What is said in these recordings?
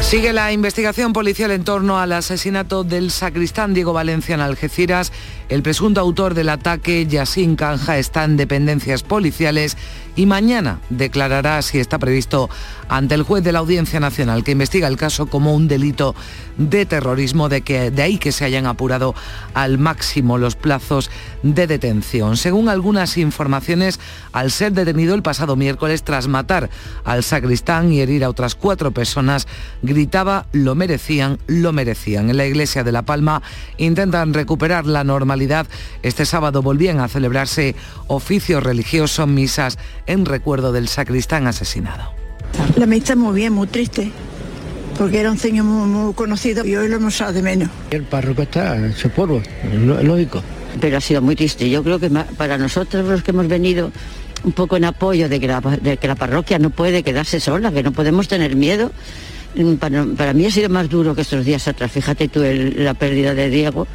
Sigue la investigación policial en torno al asesinato del sacristán Diego Valencia en Algeciras. El presunto autor del ataque, Yassin Canja, está en dependencias policiales y mañana declarará si está previsto ante el juez de la Audiencia Nacional que investiga el caso como un delito de terrorismo, de, que, de ahí que se hayan apurado al máximo los plazos de detención. Según algunas informaciones, al ser detenido el pasado miércoles tras matar al sacristán y herir a otras cuatro personas, gritaba lo merecían, lo merecían. En la iglesia de La Palma intentan recuperar la normalidad. Este sábado volvían a celebrarse oficios religiosos, misas en recuerdo del sacristán asesinado. La amistad muy bien, muy triste, porque era un señor muy, conocido y hoy lo hemos echado de menos. El párroco está en su polvo, es lógico. Pero ha sido muy triste. Yo creo que para nosotros los que hemos venido un poco en apoyo de que la, de que la parroquia no puede quedarse sola, que no podemos tener miedo. Mm, para, para mí ha sido más duro que estos días atrás. Fíjate tú la pérdida de Diego.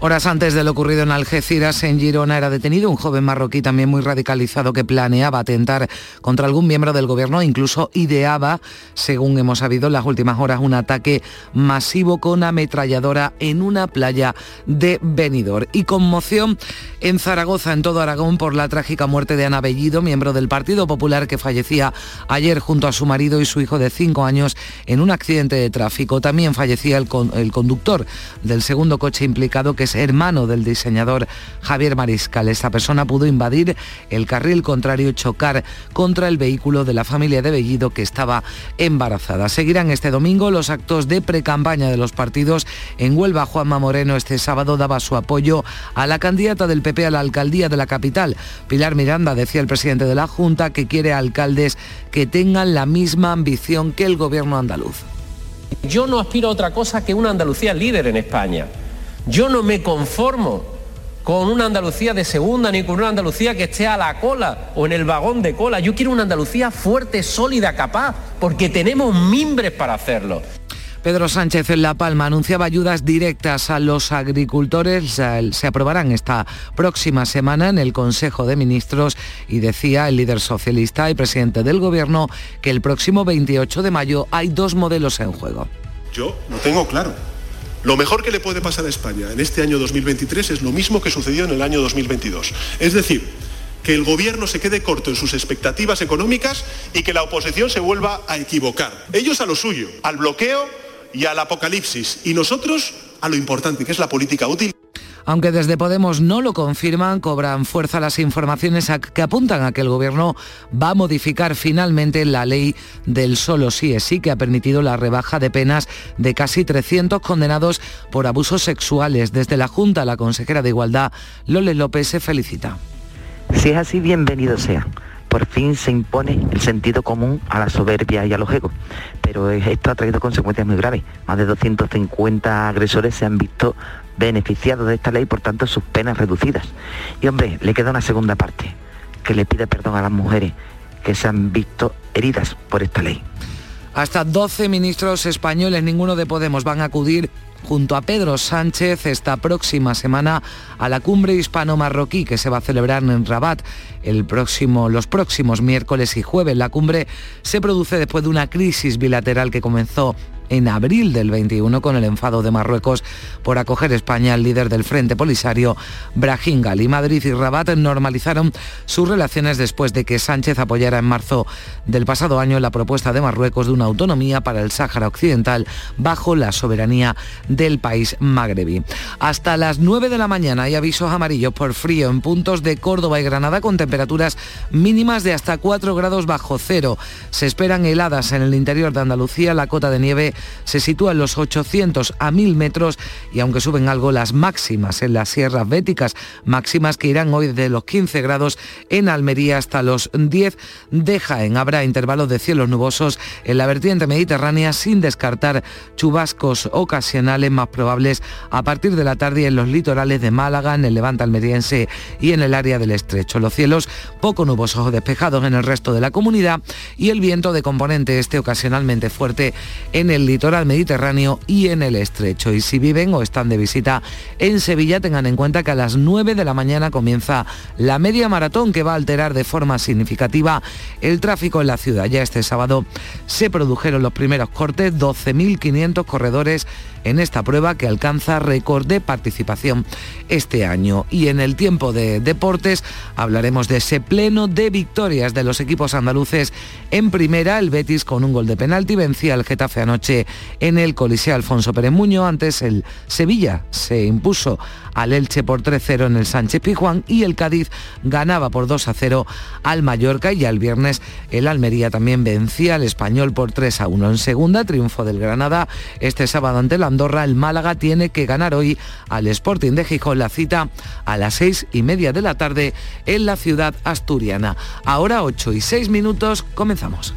Horas antes de lo ocurrido en Algeciras, en Girona, era detenido un joven marroquí también muy radicalizado que planeaba atentar contra algún miembro del gobierno, incluso ideaba, según hemos sabido en las últimas horas, un ataque masivo con ametralladora en una playa de Benidorm. Y conmoción en Zaragoza, en todo Aragón, por la trágica muerte de Ana Bellido, miembro del Partido Popular que fallecía ayer junto a su marido y su hijo de cinco años en un accidente de tráfico. También fallecía el, el conductor del segundo coche implicado que hermano del diseñador Javier Mariscal. Esta persona pudo invadir el carril contrario y chocar contra el vehículo de la familia de Bellido que estaba embarazada. Seguirán este domingo los actos de precampaña de los partidos. En Huelva, Juanma Moreno este sábado daba su apoyo a la candidata del PP a la alcaldía de la capital. Pilar Miranda decía el presidente de la Junta que quiere alcaldes que tengan la misma ambición que el gobierno andaluz. Yo no aspiro a otra cosa que una Andalucía líder en España. Yo no me conformo con una Andalucía de segunda ni con una Andalucía que esté a la cola o en el vagón de cola. Yo quiero una Andalucía fuerte, sólida, capaz, porque tenemos mimbres para hacerlo. Pedro Sánchez en La Palma anunciaba ayudas directas a los agricultores. Se aprobarán esta próxima semana en el Consejo de Ministros y decía el líder socialista y presidente del Gobierno que el próximo 28 de mayo hay dos modelos en juego. Yo lo tengo claro. Lo mejor que le puede pasar a España en este año 2023 es lo mismo que sucedió en el año 2022. Es decir, que el gobierno se quede corto en sus expectativas económicas y que la oposición se vuelva a equivocar. Ellos a lo suyo, al bloqueo y al apocalipsis. Y nosotros a lo importante, que es la política útil. Aunque desde Podemos no lo confirman, cobran fuerza las informaciones que apuntan a que el Gobierno va a modificar finalmente la ley del solo sí es sí, que ha permitido la rebaja de penas de casi 300 condenados por abusos sexuales. Desde la Junta, la consejera de Igualdad, Lole López, se felicita. Si es así, bienvenido sea por fin se impone el sentido común a la soberbia y a los egos. Pero esto ha traído consecuencias muy graves. Más de 250 agresores se han visto beneficiados de esta ley, por tanto sus penas reducidas. Y hombre, le queda una segunda parte, que le pide perdón a las mujeres que se han visto heridas por esta ley. Hasta 12 ministros españoles, ninguno de Podemos, van a acudir junto a Pedro Sánchez esta próxima semana a la cumbre hispano-marroquí que se va a celebrar en Rabat el próximo, los próximos miércoles y jueves. La cumbre se produce después de una crisis bilateral que comenzó en abril del 21 con el enfado de Marruecos por acoger España al líder del Frente Polisario, Brahim Gali. Madrid y Rabat normalizaron sus relaciones después de que Sánchez apoyara en marzo del pasado año la propuesta de Marruecos de una autonomía para el Sáhara Occidental bajo la soberanía del país magrebí. Hasta las 9 de la mañana hay avisos amarillos por frío en puntos de Córdoba y Granada con temperaturas mínimas de hasta 4 grados bajo cero. Se esperan heladas en el interior de Andalucía, la cota de nieve se sitúa en los 800 a 1000 metros y aunque suben algo las máximas en las sierras béticas, máximas que irán hoy de los 15 grados en Almería hasta los 10 de Jaén. Habrá intervalos de cielos nubosos en la vertiente mediterránea sin descartar chubascos ocasionales más probables a partir de la tarde en los litorales de Málaga, en el levante almeriense y en el área del estrecho. Los cielos poco nubosos o despejados en el resto de la comunidad y el viento de componente este ocasionalmente fuerte en el litoral mediterráneo y en el estrecho. Y si viven o están de visita en Sevilla, tengan en cuenta que a las 9 de la mañana comienza la media maratón que va a alterar de forma significativa el tráfico en la ciudad. Ya este sábado se produjeron los primeros cortes, 12.500 corredores en esta prueba que alcanza récord de participación este año. Y en el tiempo de deportes hablaremos de ese pleno de victorias de los equipos andaluces en primera. El Betis con un gol de penalti vencía al Getafe anoche en el Coliseo Alfonso Pérez Muño. Antes el Sevilla se impuso al Elche por 3-0 en el Sánchez Pijuán y el Cádiz ganaba por 2-0 al Mallorca y al viernes el Almería también vencía al Español por 3-1. En segunda, triunfo del Granada este sábado ante la Andorra, el Málaga tiene que ganar hoy al Sporting de Gijón la cita a las seis y media de la tarde en la ciudad asturiana. Ahora 8 y 6 minutos, comenzamos.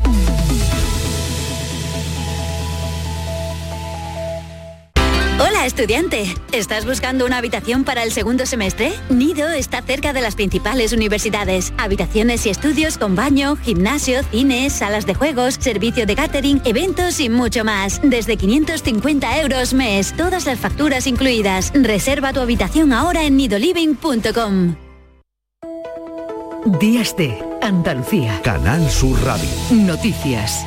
Hola estudiante, ¿estás buscando una habitación para el segundo semestre? Nido está cerca de las principales universidades. Habitaciones y estudios con baño, gimnasio, cines, salas de juegos, servicio de catering, eventos y mucho más. Desde 550 euros mes, todas las facturas incluidas. Reserva tu habitación ahora en nidoliving.com. Días de Andalucía. Canal Sur Radio. Noticias.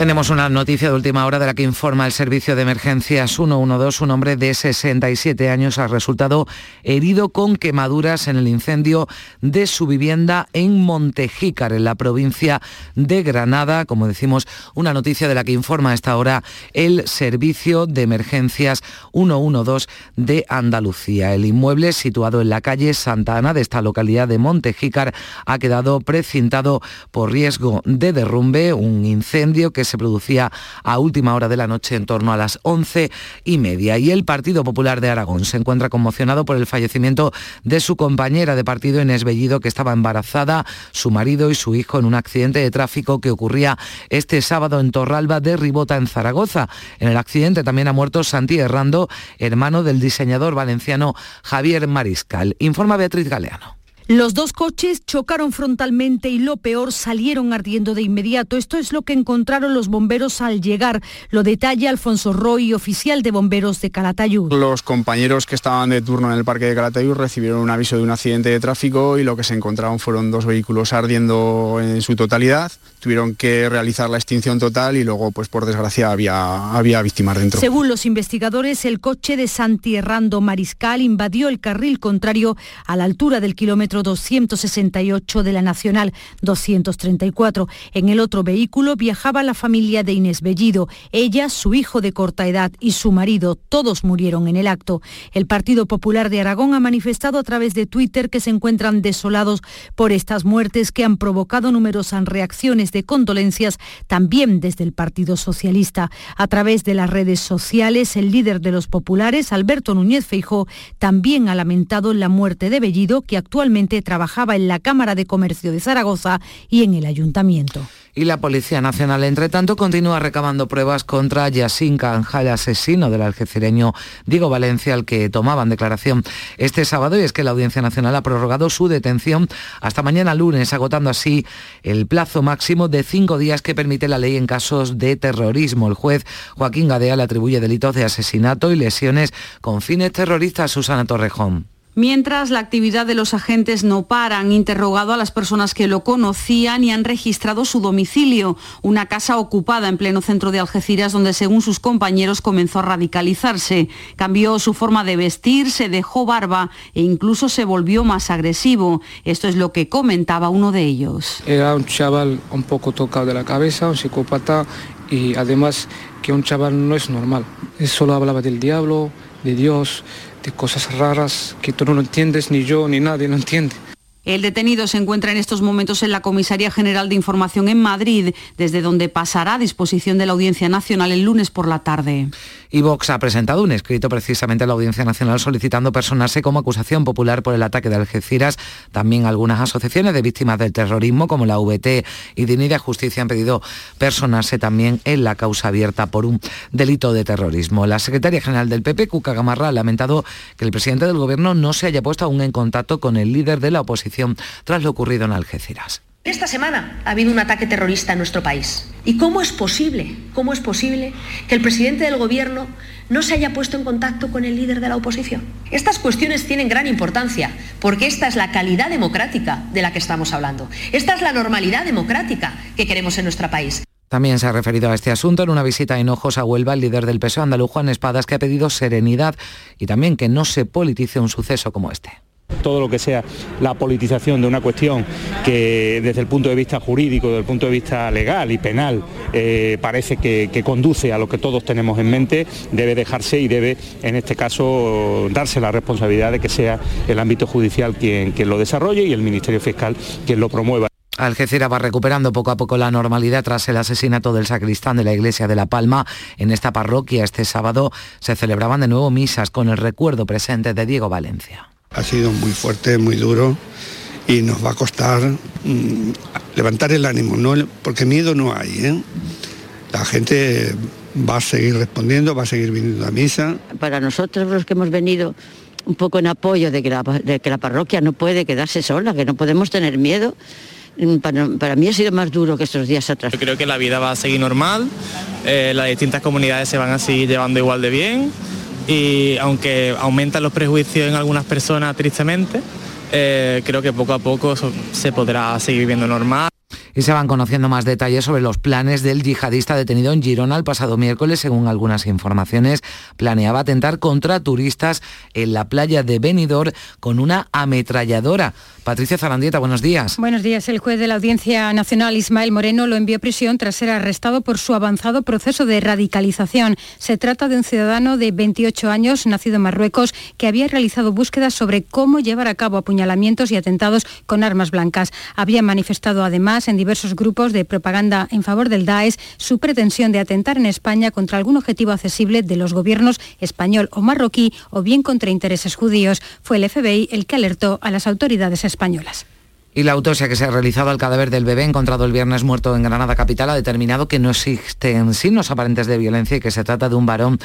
Tenemos una noticia de última hora de la que informa el Servicio de Emergencias 112. Un hombre de 67 años ha resultado herido con quemaduras en el incendio de su vivienda en Montejícar, en la provincia de Granada. Como decimos, una noticia de la que informa a esta hora el Servicio de Emergencias 112 de Andalucía. El inmueble, situado en la calle Santa Ana de esta localidad de Montejícar, ha quedado precintado por riesgo de derrumbe, un incendio que se producía a última hora de la noche en torno a las once y media. Y el Partido Popular de Aragón se encuentra conmocionado por el fallecimiento de su compañera de partido Inés Bellido, que estaba embarazada, su marido y su hijo en un accidente de tráfico que ocurría este sábado en Torralba de Ribota, en Zaragoza. En el accidente también ha muerto Santi Herrando, hermano del diseñador valenciano Javier Mariscal. Informa Beatriz Galeano. Los dos coches chocaron frontalmente y lo peor salieron ardiendo de inmediato. Esto es lo que encontraron los bomberos al llegar. Lo detalla Alfonso Roy, oficial de bomberos de Calatayud. Los compañeros que estaban de turno en el parque de Calatayud recibieron un aviso de un accidente de tráfico y lo que se encontraron fueron dos vehículos ardiendo en su totalidad. Tuvieron que realizar la extinción total y luego, pues por desgracia, había, había víctimas dentro. Según los investigadores, el coche de Santi Errando Mariscal invadió el carril contrario a la altura del kilómetro 268 de la Nacional 234. En el otro vehículo viajaba la familia de Inés Bellido, ella, su hijo de corta edad y su marido. Todos murieron en el acto. El Partido Popular de Aragón ha manifestado a través de Twitter que se encuentran desolados por estas muertes que han provocado numerosas reacciones de condolencias también desde el Partido Socialista. A través de las redes sociales, el líder de los populares, Alberto Núñez Feijó, también ha lamentado la muerte de Bellido, que actualmente trabajaba en la Cámara de Comercio de Zaragoza y en el Ayuntamiento. Y la Policía Nacional, entre tanto, continúa recabando pruebas contra Yassin Canjal, asesino del algecireño Diego Valencia, al que tomaban declaración este sábado. Y es que la Audiencia Nacional ha prorrogado su detención hasta mañana lunes, agotando así el plazo máximo de cinco días que permite la ley en casos de terrorismo. El juez Joaquín Gadea le atribuye delitos de asesinato y lesiones con fines terroristas a Susana Torrejón. Mientras la actividad de los agentes no para, han interrogado a las personas que lo conocían y han registrado su domicilio, una casa ocupada en pleno centro de Algeciras donde según sus compañeros comenzó a radicalizarse. Cambió su forma de vestir, se dejó barba e incluso se volvió más agresivo. Esto es lo que comentaba uno de ellos. Era un chaval un poco tocado de la cabeza, un psicópata y además que un chaval no es normal. Él solo hablaba del diablo, de Dios de cosas raras que tú no lo entiendes, ni yo, ni nadie lo entiende. El detenido se encuentra en estos momentos en la Comisaría General de Información en Madrid, desde donde pasará a disposición de la Audiencia Nacional el lunes por la tarde. Y Vox ha presentado un escrito precisamente a la Audiencia Nacional solicitando personarse como acusación popular por el ataque de Algeciras. También algunas asociaciones de víctimas del terrorismo, como la VT y Dignidad Justicia, han pedido personarse también en la causa abierta por un delito de terrorismo. La secretaria general del PP, Cuca Gamarra, ha lamentado que el presidente del Gobierno no se haya puesto aún en contacto con el líder de la oposición tras lo ocurrido en Algeciras. Esta semana ha habido un ataque terrorista en nuestro país. ¿Y cómo es posible, cómo es posible que el presidente del gobierno no se haya puesto en contacto con el líder de la oposición? Estas cuestiones tienen gran importancia porque esta es la calidad democrática de la que estamos hablando. Esta es la normalidad democrática que queremos en nuestro país. También se ha referido a este asunto en una visita en Ojos a Huelva el líder del PSOE andaluz Juan Espadas que ha pedido serenidad y también que no se politice un suceso como este todo lo que sea la politización de una cuestión que desde el punto de vista jurídico, desde el punto de vista legal y penal, eh, parece que, conduce a lo que todos tenemos en mente, debe dejarse y debe, en este caso, darse la responsabilidad de que sea el ámbito judicial quien, quien lo desarrolle y el Ministerio Fiscal quien lo promueva. Algeciras va recuperando poco a poco la normalidad tras el asesinato del sacristán de la iglesia de La Palma. En esta parroquia este sábado se celebraban de nuevo misas con el recuerdo presente de Diego Valencia. Ha sido muy fuerte, muy duro y nos va a costar mm, levantar el ánimo, ¿no? porque miedo no hay. ¿eh? La gente va a seguir respondiendo, va a seguir viniendo a misa. Para nosotros los que hemos venido un poco en apoyo de que la, de que la parroquia no puede quedarse sola, que no podemos tener miedo, mm, para, mí ha sido más duro que estos días atrás. Yo creo que la vida va a seguir normal, eh, las distintas comunidades se van a seguir llevando igual de bien y aunque aumentan los prejuicios en algunas personas tristemente, eh, creo que poco a poco se podrá seguir viviendo normal. Y se van conociendo más detalles sobre los planes del yihadista detenido en Girona el pasado miércoles. Según algunas informaciones, planeaba atentar contra turistas en la playa de Benidorm con una ametralladora. Patricia Zarandieta, buenos días. Buenos días. El juez de la Audiencia Nacional, Ismael Moreno, lo envió a prisión tras ser arrestado por su avanzado proceso de radicalización. Se trata de un ciudadano de 28 años, nacido en Marruecos, que había realizado búsquedas sobre cómo llevar a cabo apuñalamientos y atentados con armas blancas. Había manifestado además en diversos grupos de propaganda en favor del Daesh su pretensión de atentar en España contra algún objetivo accesible de los gobiernos español o marroquí o bien contra intereses judíos. Fue el FBI el que alertó a las autoridades españolas. Y la autopsia que se ha realizado al cadáver del bebé encontrado el viernes muerto en Granada Capital ha determinado que no existen signos aparentes de violencia y que se trata de un varón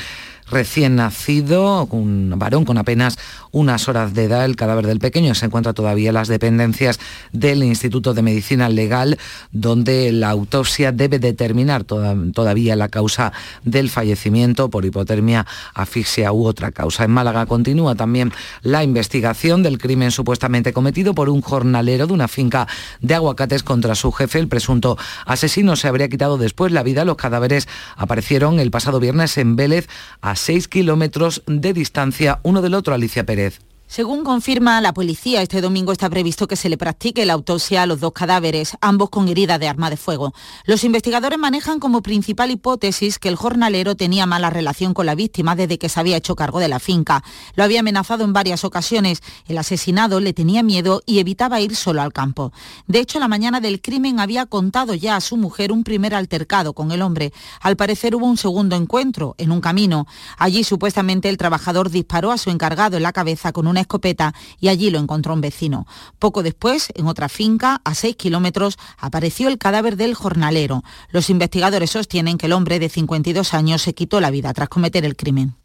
recién nacido, un varón con apenas unas horas de edad. El cadáver del pequeño se encuentra todavía en las dependencias del Instituto de Medicina Legal, donde la autopsia debe determinar todavía la causa del fallecimiento por hipotermia, asfixia u otra causa. En Málaga continúa también la investigación del crimen supuestamente cometido por un jornalero de una finca de aguacates contra su jefe. El presunto asesino se habría quitado después la vida. Los cadáveres aparecieron el pasado viernes en Vélez a 6 kilómetros de distancia uno del otro, Alicia Pérez. Según confirma la policía, este domingo está previsto que se le practique la autopsia a los dos cadáveres, ambos con herida de arma de fuego. Los investigadores manejan como principal hipótesis que el jornalero tenía mala relación con la víctima desde que se había hecho cargo de la finca. Lo había amenazado en varias ocasiones. El asesinado le tenía miedo y evitaba ir solo al campo. De hecho, la mañana del crimen había contado ya a su mujer un primer altercado con el hombre. Al parecer hubo un segundo encuentro en un camino. Allí supuestamente el trabajador disparó a su encargado en la cabeza con un una escopeta y allí lo encontró un vecino. Poco después, en otra finca, a 6 kilómetros, apareció el cadáver del jornalero. Los investigadores sostienen que el hombre de 52 años se quitó la vida tras cometer el crimen.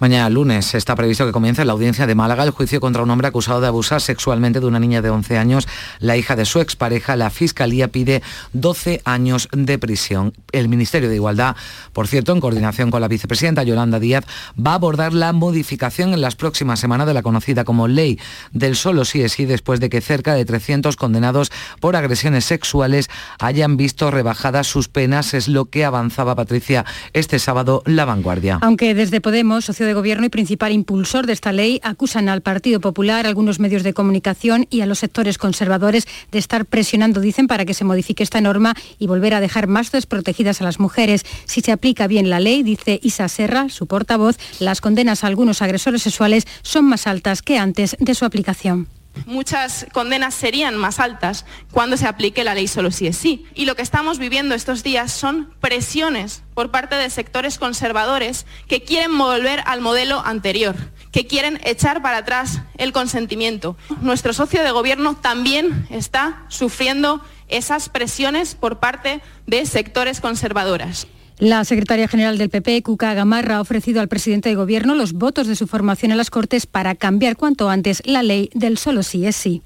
Mañana lunes está previsto que comience la audiencia de Málaga el juicio contra un hombre acusado de abusar sexualmente de una niña de 11 años, la hija de su expareja. La Fiscalía pide 12 años de prisión. El Ministerio de Igualdad, por cierto, en coordinación con la vicepresidenta Yolanda Díaz, va a abordar la modificación en las próximas semanas de la conocida como Ley del Solo sí es sí, después de que cerca de 300 condenados por agresiones sexuales hayan visto rebajadas sus penas. Es lo que avanzaba Patricia este sábado La Vanguardia. Aunque desde Podemos socio de gobierno y principal impulsor de esta ley, acusan al Partido Popular, algunos medios de comunicación y a los sectores conservadores de estar presionando, dicen, para que se modifique esta norma y volver a dejar más desprotegidas a las mujeres. Si se aplica bien la ley, dice Isa Serra, su portavoz, las condenas a algunos agresores sexuales son más altas que antes de su aplicación muchas condenas serían más altas cuando se aplique la ley solo si es sí. Y lo que estamos viviendo estos días son presiones por parte de sectores conservadores que quieren volver al modelo anterior, que quieren echar para atrás el consentimiento. Nuestro socio de gobierno también está sufriendo esas presiones por parte de sectores conservadoras. La secretaria general del PP, Cuca Gamarra, ha ofrecido al presidente de Gobierno los votos de su formación en las Cortes para cambiar cuanto antes la ley del solo sí es sí.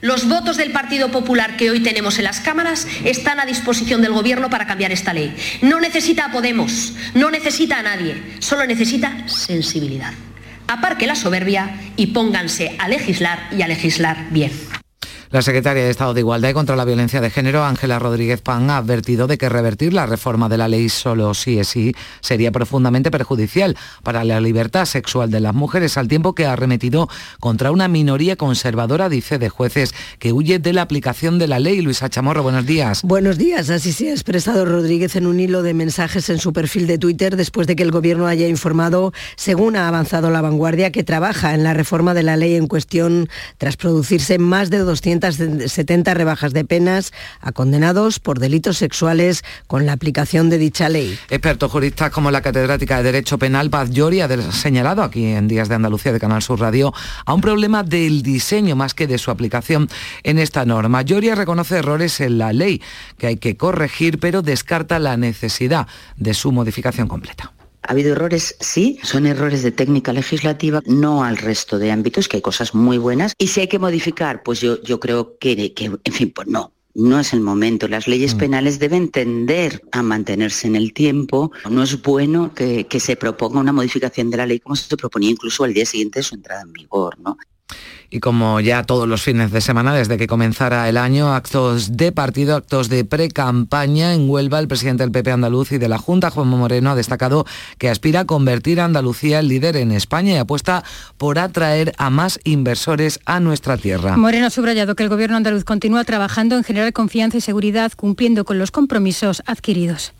Los votos del Partido Popular que hoy tenemos en las cámaras están a disposición del Gobierno para cambiar esta ley. No necesita a Podemos, no necesita a nadie, solo necesita sensibilidad. Aparque la soberbia y pónganse a legislar y a legislar bien. La secretaria de Estado de Igualdad y contra la Violencia de Género, Ángela Rodríguez Pan, ha advertido de que revertir la reforma de la ley solo sí es sí sería profundamente perjudicial para la libertad sexual de las mujeres, al tiempo que ha arremetido contra una minoría conservadora, dice, de jueces que huye de la aplicación de la ley. Luisa Chamorro, buenos días. Buenos días. Así se ha expresado Rodríguez en un hilo de mensajes en su perfil de Twitter después de que el Gobierno haya informado, según ha avanzado la vanguardia, que trabaja en la reforma de la ley en cuestión tras producirse más de 200 70 rebajas de penas a condenados por delitos sexuales con la aplicación de dicha ley. Expertos juristas como la catedrática de Derecho Penal Paz Llori ha señalado aquí en Días de Andalucía de Canal Sur Radio a un problema del diseño más que de su aplicación en esta norma. Lloria reconoce errores en la ley que hay que corregir, pero descarta la necesidad de su modificación completa. Ha habido errores, sí, son errores de técnica legislativa, no al resto de ámbitos, que hay cosas muy buenas. Y si hay que modificar, pues yo, yo creo que, que, en fin, pues no, no es el momento. Las leyes mm. penales deben tender a mantenerse en el tiempo. No es bueno que, que, se proponga una modificación de la ley como se proponía incluso al día siguiente de su entrada en vigor. ¿no? Y como ya todos los fines de semana desde que comenzara el año, actos de partido, actos de pre-campaña en Huelva, el presidente del PP andaluz y de la Junta, Juan Moreno, ha destacado que aspira a convertir a Andalucía en líder en España y apuesta por atraer a más inversores a nuestra tierra. Moreno ha subrayado que el gobierno andaluz continúa trabajando en generar confianza y seguridad cumpliendo con los compromisos adquiridos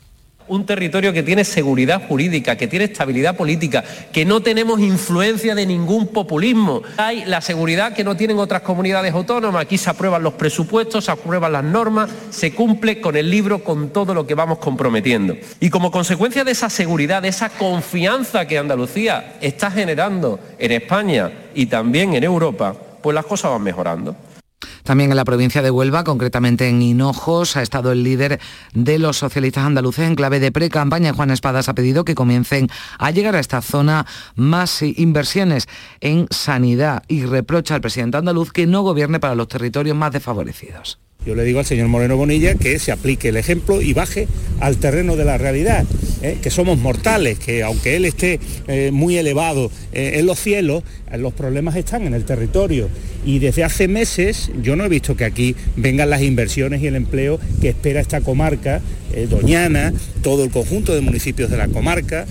un territorio que tiene seguridad jurídica, que tiene estabilidad política, que no tenemos influencia de ningún populismo. Hay la seguridad que no tienen otras comunidades autónomas. Aquí se aprueban los presupuestos, se aprueban las normas, se cumple con el libro, con todo lo que vamos comprometiendo. Y como consecuencia de esa seguridad, de esa confianza que Andalucía está generando en España y también en Europa, pues las cosas van mejorando. También en la provincia de Huelva, concretamente en Hinojos, ha estado el líder de los socialistas andaluces en clave de pre-campaña. Juan Espadas ha pedido que comiencen a llegar a esta zona más inversiones en sanidad y reprocha al presidente andaluz que no gobierne para los territorios más desfavorecidos. Yo le digo al señor Moreno Bonilla que se aplique el ejemplo y baje al terreno de la realidad, ¿eh? que somos mortales, que aunque él esté eh, muy elevado eh, en los cielos, los problemas están en el territorio. Y desde hace meses yo no he visto que aquí vengan las inversiones y el empleo que espera esta comarca, Doñana, todo el conjunto de municipios de la comarca.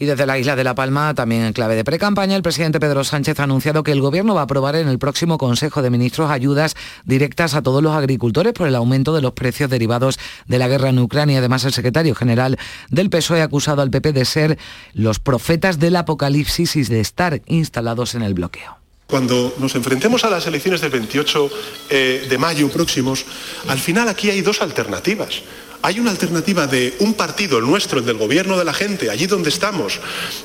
Y desde la isla de La Palma, también en clave de precampaña, el presidente Pedro Sánchez ha anunciado que el Gobierno va a aprobar en el próximo Consejo de Ministros ayudas directas a todos los agricultores por el aumento de los precios derivados de la guerra en Ucrania. Además, el secretario general del PSOE ha acusado al PP de ser los profetas del apocalipsis y de estar instalados en el bloqueo. Cuando nos enfrentemos a las elecciones del 28 eh, de mayo próximos, al final aquí hay dos alternativas. Hay una alternativa de un partido, el nuestro, el del gobierno de la gente, allí donde estamos,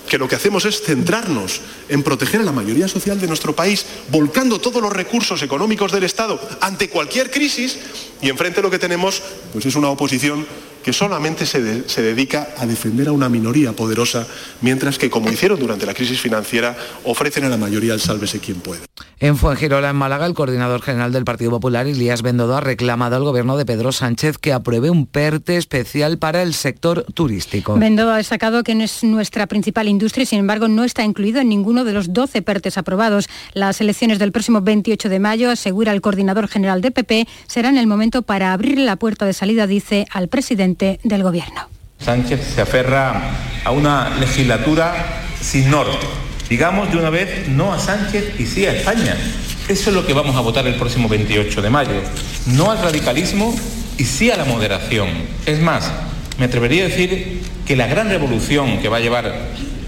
que lo que hacemos es centrarnos en proteger a la mayoría social de nuestro país, volcando todos los recursos económicos del Estado ante cualquier crisis, y enfrente lo que tenemos pues es una oposición que solamente se, dedica a defender a una minoría poderosa, mientras que, como hicieron durante la crisis financiera, ofrecen a la mayoría el sálvese quien puede. En Fuengirola, en Málaga, el coordinador general del Partido Popular, Elías Bendodo, ha reclamado al gobierno de Pedro Sánchez que apruebe un PERTE especial para el sector turístico. Bendodo ha destacado que no es nuestra principal industria y, sin embargo, no está incluido en ninguno de los 12 PERTES aprobados. Las elecciones del próximo 28 de mayo, asegura el coordinador general de PP, serán el momento para abrir la puerta de salida, dice, al presidente del gobierno. Sánchez se aferra a una legislatura sin norte Digamos de una vez no a Sánchez y sí a España. Eso es lo que vamos a votar el próximo 28 de mayo. No al radicalismo y sí a la moderación. Es más, me atrevería a decir que la gran revolución que va a llevar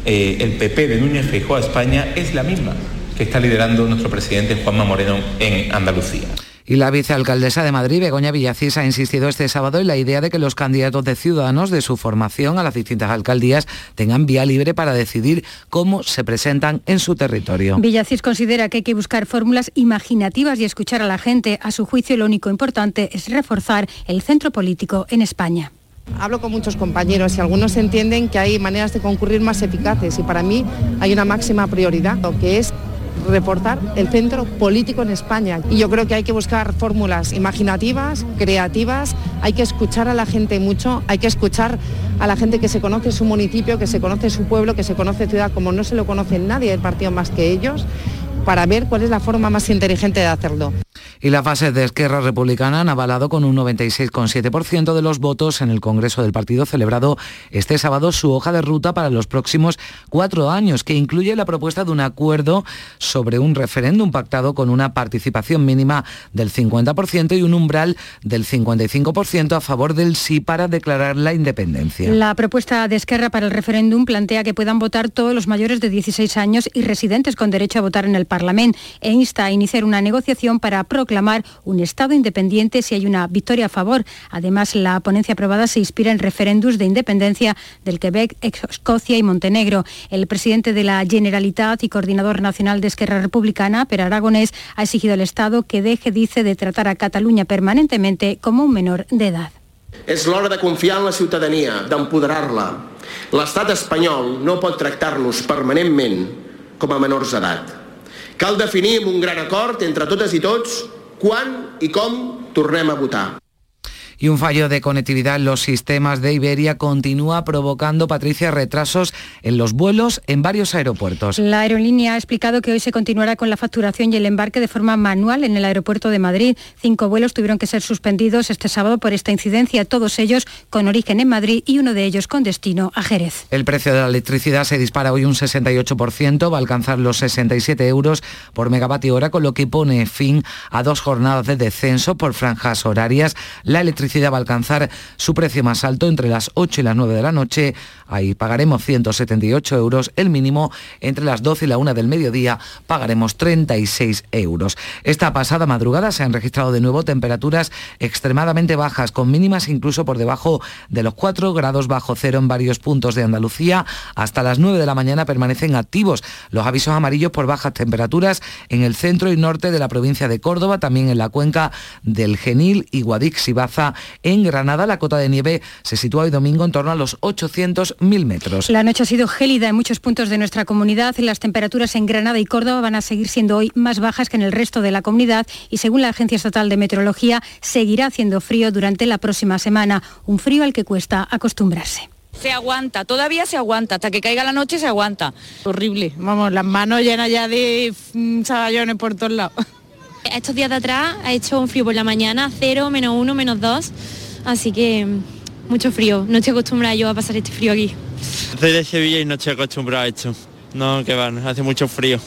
eh, el PP de Núñez Feijóo a España es la misma que está liderando nuestro presidente Juanma Moreno en Andalucía. Y la vicealcaldesa de Madrid, Begoña Villacís, ha insistido este sábado en la idea de que los candidatos de Ciudadanos de su formación a las distintas alcaldías tengan vía libre para decidir cómo se presentan en su territorio. Villacís considera que hay que buscar fórmulas imaginativas y escuchar a la gente. A su juicio, lo único importante es reforzar el centro político en España. Hablo con muchos compañeros y algunos entienden que hay maneras de concurrir más eficaces y para mí hay una máxima prioridad, que es reportar el centro político en España. Y yo creo que hay que buscar fórmulas imaginativas, creativas, hay que escuchar a la gente mucho, hay que escuchar a la gente que se conoce su municipio, que se conoce su pueblo, que se conoce ciudad como no se lo conoce nadie del partido más que ellos para ver cuál es la forma más inteligente de hacerlo. Y las bases de Esquerra Republicana han avalado con un 96,7% de los votos en el Congreso del Partido celebrado este sábado su hoja de ruta para los próximos cuatro años, que incluye la propuesta de un acuerdo sobre un referéndum pactado con una participación mínima del 50% y un umbral del 55% a favor del sí para declarar la independencia. La propuesta de Esquerra para el referéndum plantea que puedan votar todos los mayores de 16 años y residentes con derecho a votar en el Parlamento e insta a iniciar una negociación para proclamar un Estado independiente si hay una victoria a favor. Además, la ponencia aprobada se inspira en referéndums de independencia del Quebec, Escocia y Montenegro. El presidente de la Generalitat y coordinador nacional de Esquerra Republicana, Per Aragonés, ha exigido al Estado que deje, dice, de tratar a Cataluña permanentemente como un menor de edad. És l'hora de confiar en la ciutadania, d'empoderar-la. L'estat espanyol no pot tractar-nos permanentment com a menors d'edat. Cal definir amb un gran acord entre totes i tots quan i com tornem a votar. Y un fallo de conectividad en los sistemas de Iberia continúa provocando, Patricia, retrasos en los vuelos en varios aeropuertos. La aerolínea ha explicado que hoy se continuará con la facturación y el embarque de forma manual en el aeropuerto de Madrid. Cinco vuelos tuvieron que ser suspendidos este sábado por esta incidencia, todos ellos con origen en Madrid y uno de ellos con destino a Jerez. El precio de la electricidad se dispara hoy un 68%, va a alcanzar los 67 euros por megavatio hora, con lo que pone fin a dos jornadas de descenso por franjas horarias. La electricidad va a alcanzar su precio más alto entre las 8 y las 9 de la noche. Ahí pagaremos 178 euros. El mínimo entre las 12 y la 1 del mediodía pagaremos 36 euros. Esta pasada madrugada se han registrado de nuevo temperaturas extremadamente bajas, con mínimas incluso por debajo de los 4 grados bajo cero en varios puntos de Andalucía. Hasta las 9 de la mañana permanecen activos los avisos amarillos por bajas temperaturas en el centro y norte de la provincia de Córdoba, también en la cuenca del Genil y Guadix y Baza en Granada la cota de nieve se sitúa hoy domingo en torno a los 800.000 metros. La noche ha sido gélida en muchos puntos de nuestra comunidad. Las temperaturas en Granada y Córdoba van a seguir siendo hoy más bajas que en el resto de la comunidad y según la Agencia Estatal de Meteorología seguirá haciendo frío durante la próxima semana, un frío al que cuesta acostumbrarse. Se aguanta, todavía se aguanta, hasta que caiga la noche se aguanta. Horrible, vamos, las manos llenas ya de mm, saballones por todos lados. Estos días de atrás ha hecho un frío por la mañana, 0, menos 1, menos 2, así que mucho frío. No estoy acostumbrada yo a pasar este frío aquí. Soy de Sevilla y no estoy acostumbrado a esto. No, que van, hace mucho frío.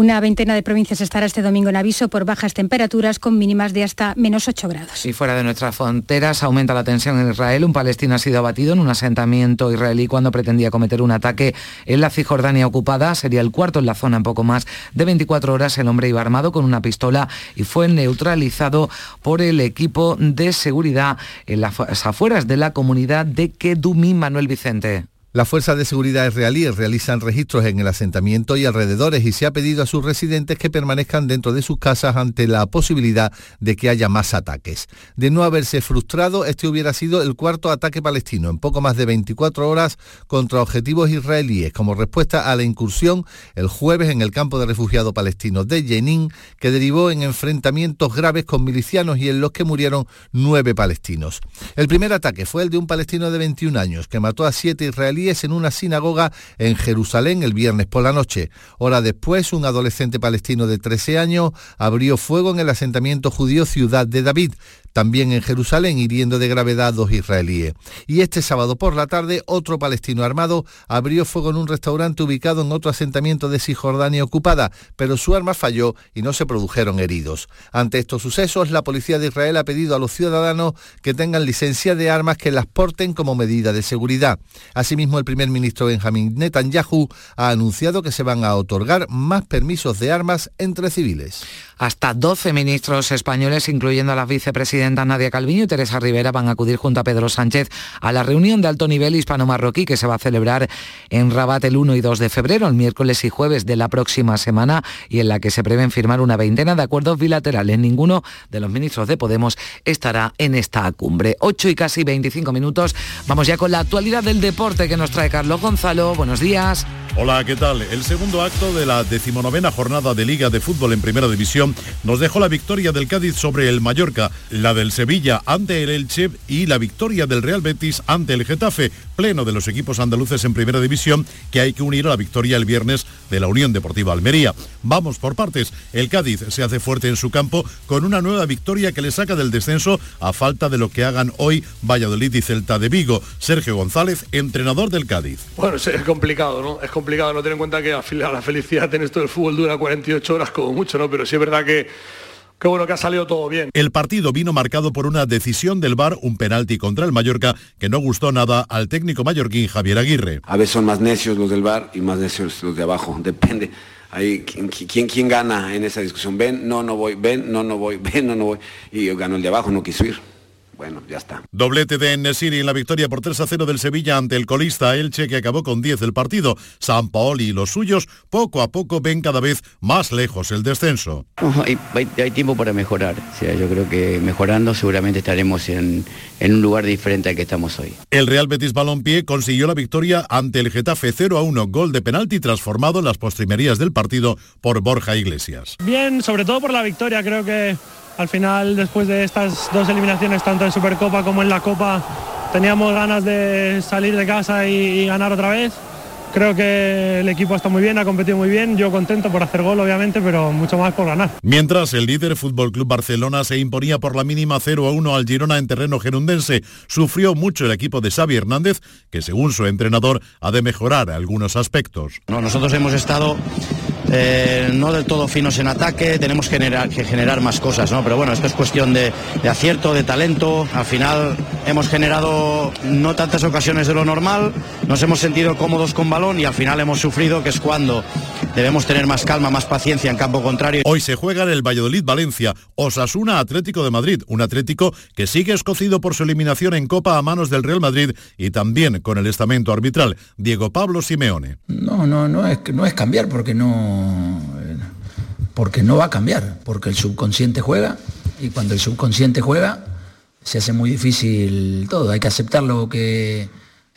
Una veintena de provincias estará este domingo en aviso por bajas temperaturas con mínimas de hasta menos 8 grados. Y fuera de nuestras fronteras aumenta la tensión en Israel. Un palestino ha sido abatido en un asentamiento israelí cuando pretendía cometer un ataque en la Cisjordania ocupada. Sería el cuarto en la zona en poco más de 24 horas. El hombre iba armado con una pistola y fue neutralizado por el equipo de seguridad en las afueras de la comunidad de Kedumí, Manuel Vicente. Las fuerzas de seguridad israelíes realizan registros en el asentamiento y alrededores y se ha pedido a sus residentes que permanezcan dentro de sus casas ante la posibilidad de que haya más ataques. De no haberse frustrado, este hubiera sido el cuarto ataque palestino en poco más de 24 horas contra objetivos israelíes como respuesta a la incursión el jueves en el campo de refugiados palestinos de Jenin, que derivó en enfrentamientos graves con milicianos y en los que murieron nueve palestinos. El primer ataque fue el de un palestino de 21 años que mató a siete israelíes en una sinagoga en Jerusalén el viernes por la noche. Hora después, un adolescente palestino de 13 años abrió fuego en el asentamiento judío Ciudad de David también en Jerusalén, hiriendo de gravedad dos israelíes. Y este sábado por la tarde, otro palestino armado abrió fuego en un restaurante ubicado en otro asentamiento de Cisjordania ocupada, pero su arma falló y no se produjeron heridos. Ante estos sucesos, la policía de Israel ha pedido a los ciudadanos que tengan licencia de armas que las porten como medida de seguridad. Asimismo, el primer ministro Benjamin Netanyahu ha anunciado que se van a otorgar más permisos de armas entre civiles. Hasta 12 ministros españoles, incluyendo a las vicepresidentas Nadia Calviño y Teresa Rivera, van a acudir junto a Pedro Sánchez a la reunión de alto nivel hispano-marroquí que se va a celebrar en Rabat el 1 y 2 de febrero, el miércoles y jueves de la próxima semana, y en la que se prevén firmar una veintena de acuerdos bilaterales. Ninguno de los ministros de Podemos estará en esta cumbre. 8 y casi 25 minutos. Vamos ya con la actualidad del deporte que nos trae Carlos Gonzalo. Buenos días. Hola, ¿qué tal? El segundo acto de la decimonovena jornada de Liga de Fútbol en Primera División nos dejó la victoria del Cádiz sobre el Mallorca, la del Sevilla ante el Elche y la victoria del Real Betis ante el Getafe, pleno de los equipos andaluces en Primera División que hay que unir a la victoria el viernes de la Unión Deportiva Almería. Vamos por partes. El Cádiz se hace fuerte en su campo con una nueva victoria que le saca del descenso a falta de lo que hagan hoy Valladolid y Celta de Vigo. Sergio González, entrenador del Cádiz. Bueno, es complicado, ¿no? Es complicado no tener en cuenta que la felicidad en esto del fútbol dura 48 horas como mucho, ¿no? Pero sí es verdad que Qué bueno que ha salido todo bien. El partido vino marcado por una decisión del VAR, un penalti contra el Mallorca, que no gustó nada al técnico mallorquín Javier Aguirre. A veces son más necios los del VAR y más necios los de abajo, depende. Ahí, ¿quién, quién, gana en esa discusión? Ven, no, no voy, ven, no, no voy, ven, no, no voy. Y yo gano el de abajo, no quiso ir bueno, ya está. Doblete de Enesiri en la victoria por 3 a 0 del Sevilla ante el colista Elche que acabó con 10 el partido. San Paoli y los suyos poco a poco ven cada vez más lejos el descenso. hay, tiempo para mejorar. O sea, yo creo que mejorando seguramente estaremos en, en un lugar diferente al que estamos hoy. El Real Betis Balompié consiguió la victoria ante el Getafe 0 a 1, gol de penalti transformado en las postrimerías del partido por Borja Iglesias. Bien, sobre todo por la victoria, creo que al final, después de estas dos eliminaciones, tanto en Supercopa como en la Copa, teníamos ganas de salir de casa y, ganar otra vez. Creo que el equipo está muy bien, ha competido muy bien, yo contento por hacer gol obviamente, pero mucho más por ganar. Mientras el líder Fútbol Club Barcelona se imponía por la mínima 0 a 1 al Girona en terreno gerundense, sufrió mucho el equipo de Xavi Hernández, que según su entrenador ha de mejorar algunos aspectos. No, nosotros hemos estado eh, no del todo finos en ataque, tenemos que generar, que generar más cosas, ¿no? Pero bueno, esto es cuestión de, acierto, de talento. Al final hemos generado no tantas ocasiones de lo normal, nos hemos sentido cómodos con balón y al final hemos sufrido, que es cuando debemos tener más calma, más paciencia en campo contrario. Hoy se juega en el Valladolid-Valencia, Osasuna Atlético de Madrid, un Atlético que sigue escocido por su eliminación en Copa a manos del Real Madrid y también con el estamento arbitral, Diego Pablo Simeone. No, no, no es, no es cambiar porque no porque no va a cambiar, porque el subconsciente juega y cuando el subconsciente juega se hace muy difícil todo, hay que aceptar lo que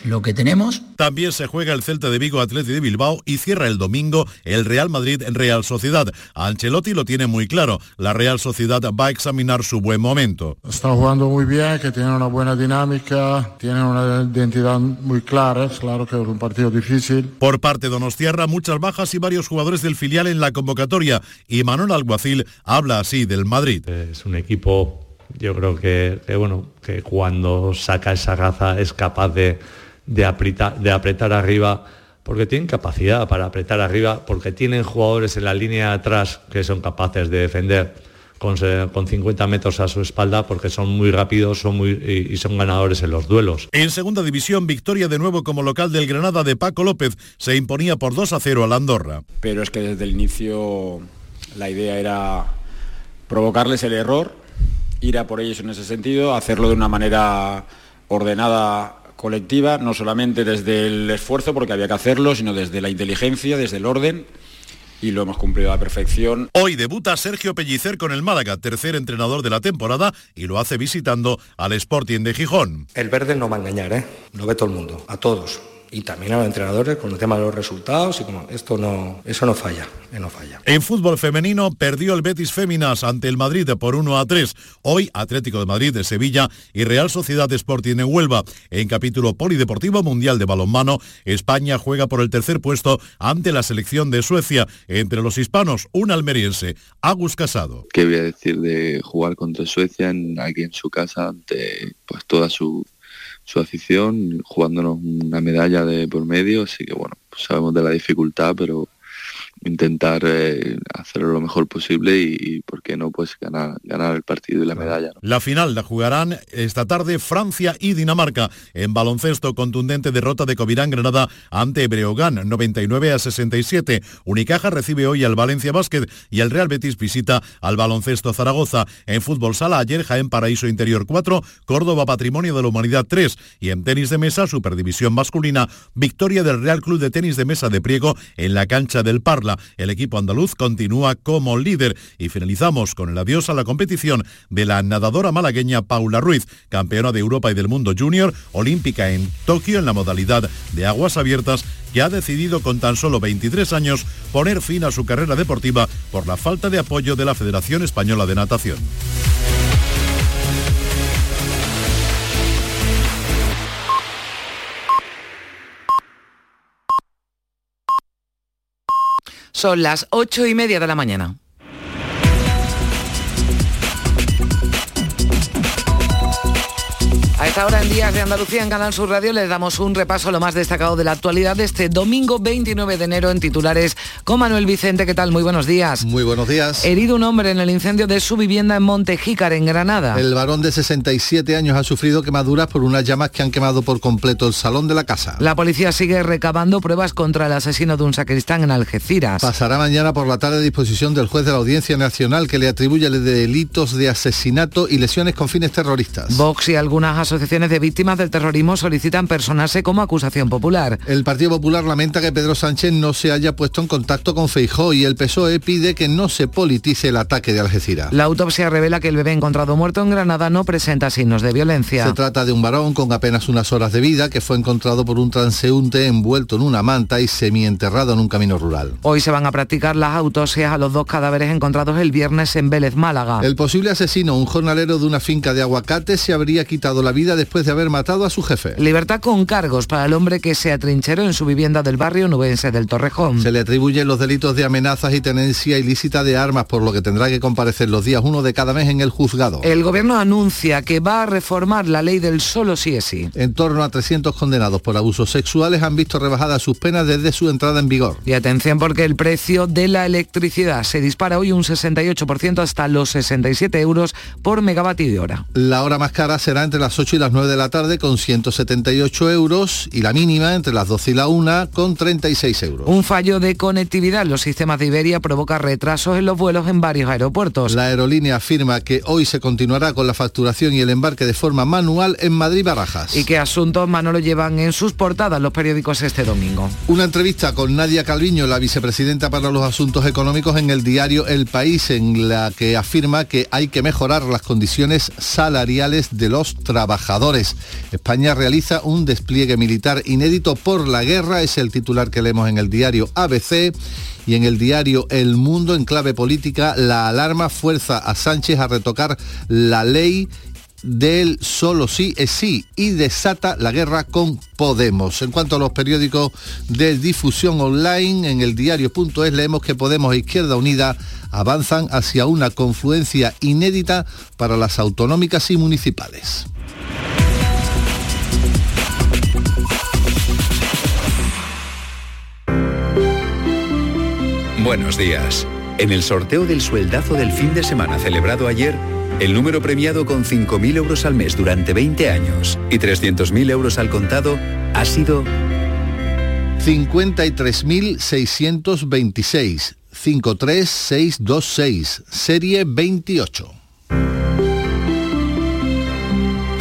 lo que tenemos. También se juega el Celta de Vigo Atleti de Bilbao y cierra el domingo el Real Madrid en Real Sociedad. Ancelotti lo tiene muy claro, la Real Sociedad va a examinar su buen momento. Están jugando muy bien, que tienen una buena dinámica, tienen una identidad muy clara, es claro que es un partido difícil. Por parte de Donostierra, muchas bajas y varios jugadores del filial en la convocatoria y Manuel Alguacil habla así del Madrid. Es un equipo, yo creo que, que bueno, que cuando saca esa raza es capaz de de apretar, de apretar arriba, porque tienen capacidad para apretar arriba, porque tienen jugadores en la línea de atrás que son capaces de defender con, 50 metros a su espalda porque son muy rápidos son muy, y, son ganadores en los duelos. En segunda división, victoria de nuevo como local del Granada de Paco López. Se imponía por 2 a 0 al Andorra. Pero es que desde el inicio la idea era provocarles el error, ir a por ellos en ese sentido, hacerlo de una manera ordenada colectiva, no solamente desde el esfuerzo, porque había que hacerlo, sino desde la inteligencia, desde el orden y lo hemos cumplido a la perfección. Hoy debuta Sergio Pellicer con el Málaga, tercer entrenador de la temporada, y lo hace visitando al Sporting de Gijón. El verde no va a engañar, ¿eh? lo ve todo el mundo, a todos y también a los entrenadores con el tema de los resultados y como esto no, eso no falla, eh, no falla. En fútbol femenino perdió el Betis Féminas ante el Madrid por 1 a 3. Hoy Atlético de Madrid de Sevilla y Real Sociedad Sporting en Huelva. En capítulo polideportivo mundial de balonmano, España juega por el tercer puesto ante la selección de Suecia. Entre los hispanos, un almeriense, Agus Casado. ¿Qué voy a decir de jugar contra Suecia aquí en su casa ante pues toda su su afición, jugándonos una medalla de por medio, así que bueno, pues sabemos de la dificultad, pero intentar eh, hacerlo lo mejor posible y, por qué no pues ganar ganar el partido y la medalla la final la jugarán esta tarde Francia y Dinamarca en baloncesto contundente derrota de Covirán Granada ante Breogán 99 a 67 Unicaja recibe hoy al Valencia Basket y el Real Betis visita al baloncesto Zaragoza. En fútbol sala ayer Jaén Paraíso Interior 4 Córdoba Patrimonio de la Humanidad 3 y en tenis de mesa Superdivisión masculina victoria del Real Club de Tenis de Mesa de Priego en la cancha del Parla El equipo andaluz continúa como líder y finalizamos con el adiós a la competición de la nadadora malagueña Paula Ruiz, campeona de Europa y del mundo junior, olímpica en Tokio en la modalidad de aguas abiertas que ha decidido con tan solo 23 años poner fin a su carrera deportiva por la falta de apoyo de la Federación Española de Natación. Son las ocho y media de la mañana. A esta hora en Días de Andalucía en Canal Sur Radio les damos un repaso a lo más destacado de la actualidad de este domingo 29 de enero en titulares con Manuel Vicente. ¿Qué tal? Muy buenos días. Muy buenos días. Herido un hombre en el incendio de su vivienda en Montejícar, en Granada. El varón de 67 años ha sufrido quemaduras por unas llamas que han quemado por completo el salón de la casa. La policía sigue recabando pruebas contra el asesino de un sacristán en Algeciras. Pasará mañana por la tarde a disposición del juez de la Audiencia Nacional que le atribuye delitos de asesinato y lesiones con fines terroristas. Vox y algunas asociaciones de víctimas del terrorismo solicitan personarse como acusación popular. El Partido Popular lamenta que Pedro Sánchez no se haya puesto en contacto con Feijó y el PSOE pide que no se politice el ataque de Algeciras. La autopsia revela que el bebé encontrado muerto en Granada no presenta signos de violencia. Se trata de un varón con apenas unas horas de vida que fue encontrado por un transeúnte envuelto en una manta y semienterrado en un camino rural. Hoy se van a practicar las autopsias a los dos cadáveres encontrados el viernes en Vélez, Málaga. El posible asesino, un jornalero de una finca de aguacate, se habría quitado la vida después de haber matado a su jefe. Libertad con cargos para el hombre que se atrincheró en su vivienda del barrio nubense del Torrejón. Se le los delitos de amenazas y tenencia ilícita de armas, por lo que tendrá que comparecer los días uno de cada mes en el juzgado. El gobierno anuncia que va a reformar la ley del solo sí es sí. En torno a 300 condenados por abusos sexuales han visto rebajadas sus penas desde su entrada en vigor. Y atención porque el precio de la electricidad se dispara hoy un 68% hasta los 67 euros por megavatio de hora. La hora más cara será entre las 8 y las 9 de la tarde con 178 euros y la mínima entre las 12 y la 1 con 36 euros. Un fallo de conectividad en los sistemas de Iberia provoca retrasos en los vuelos en varios aeropuertos. La aerolínea afirma que hoy se continuará con la facturación y el embarque de forma manual en Madrid-Barajas. ¿Y qué asuntos Manolo llevan en sus portadas los periódicos este domingo? Una entrevista con Nadia Calviño, la vicepresidenta para los asuntos económicos en el diario El País, en la que afirma que hay que mejorar las condiciones salariales de los trabajadores. España realiza un despliegue militar inédito por la guerra, es el titular que leemos en el diario ABC y en el diario El Mundo en clave política, la alarma fuerza a Sánchez a retocar la ley del solo sí es sí y desata la guerra con Podemos. En cuanto a los periódicos de difusión online, en el diario.es leemos que Podemos e Izquierda Unida avanzan hacia una confluencia inédita para las autonómicas y municipales. Buenos días. En el sorteo del sueldazo del fin de semana celebrado ayer, el número premiado con 5.000 euros al mes durante 20 años y 300.000 euros al contado ha sido 53.626 53626, serie 28.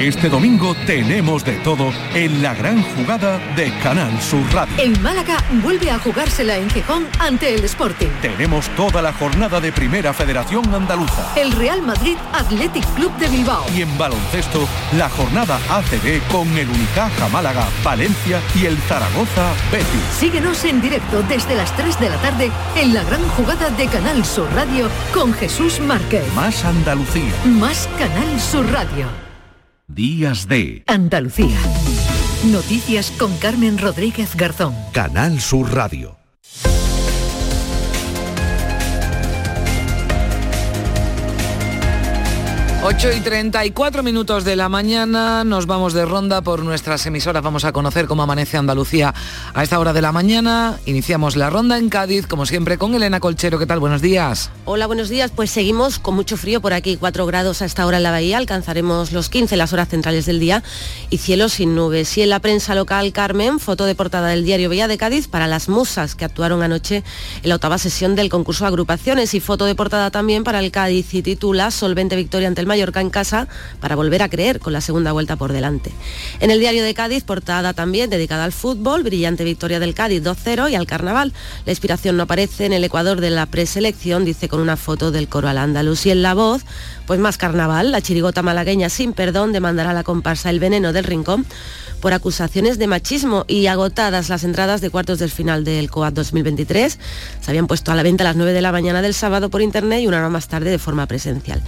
Este domingo tenemos de todo en la gran jugada de Canal Sur Radio. El Málaga vuelve a jugársela en Gijón ante el Sporting. Tenemos toda la jornada de Primera Federación Andaluza. El Real Madrid Athletic Club de Bilbao. Y en baloncesto, la jornada ACB con el Unicaja Málaga, Valencia y el Zaragoza Betis. Síguenos en directo desde las 3 de la tarde en la gran jugada de Canal Sur Radio con Jesús Márquez. Más Andalucía. Más Canal Sur Radio. Días de Andalucía. Noticias con Carmen Rodríguez Garzón. Canal Sur Radio. 8 y 34 minutos de la mañana, nos vamos de ronda por nuestras emisoras, vamos a conocer cómo amanece Andalucía a esta hora de la mañana. Iniciamos la ronda en Cádiz, como siempre, con Elena Colchero. ¿Qué tal? Buenos días. Hola, buenos días. Pues seguimos con mucho frío por aquí, 4 grados a esta hora en la bahía, alcanzaremos los 15 las horas centrales del día y cielo sin nubes. Y en la prensa local, Carmen, foto de portada del diario Villa de Cádiz para las musas que actuaron anoche en la octava sesión del concurso de agrupaciones y foto de portada también para el Cádiz y titula Solvente victoria ante el Mallorca en casa para volver a creer con la segunda vuelta por delante. En el diario de Cádiz, portada también dedicada al fútbol, brillante victoria del Cádiz 2-0 y al carnaval. La inspiración no aparece en el Ecuador de la preselección, dice con una foto del coro al andaluz y en la voz, pues más carnaval, la chirigota malagueña sin perdón demandará a la comparsa El Veneno del Rincón por acusaciones de machismo y agotadas las entradas de cuartos del final del COAT 2023. Se habían puesto a la venta a las 9 de la mañana del sábado por internet y una hora más tarde de forma presencial.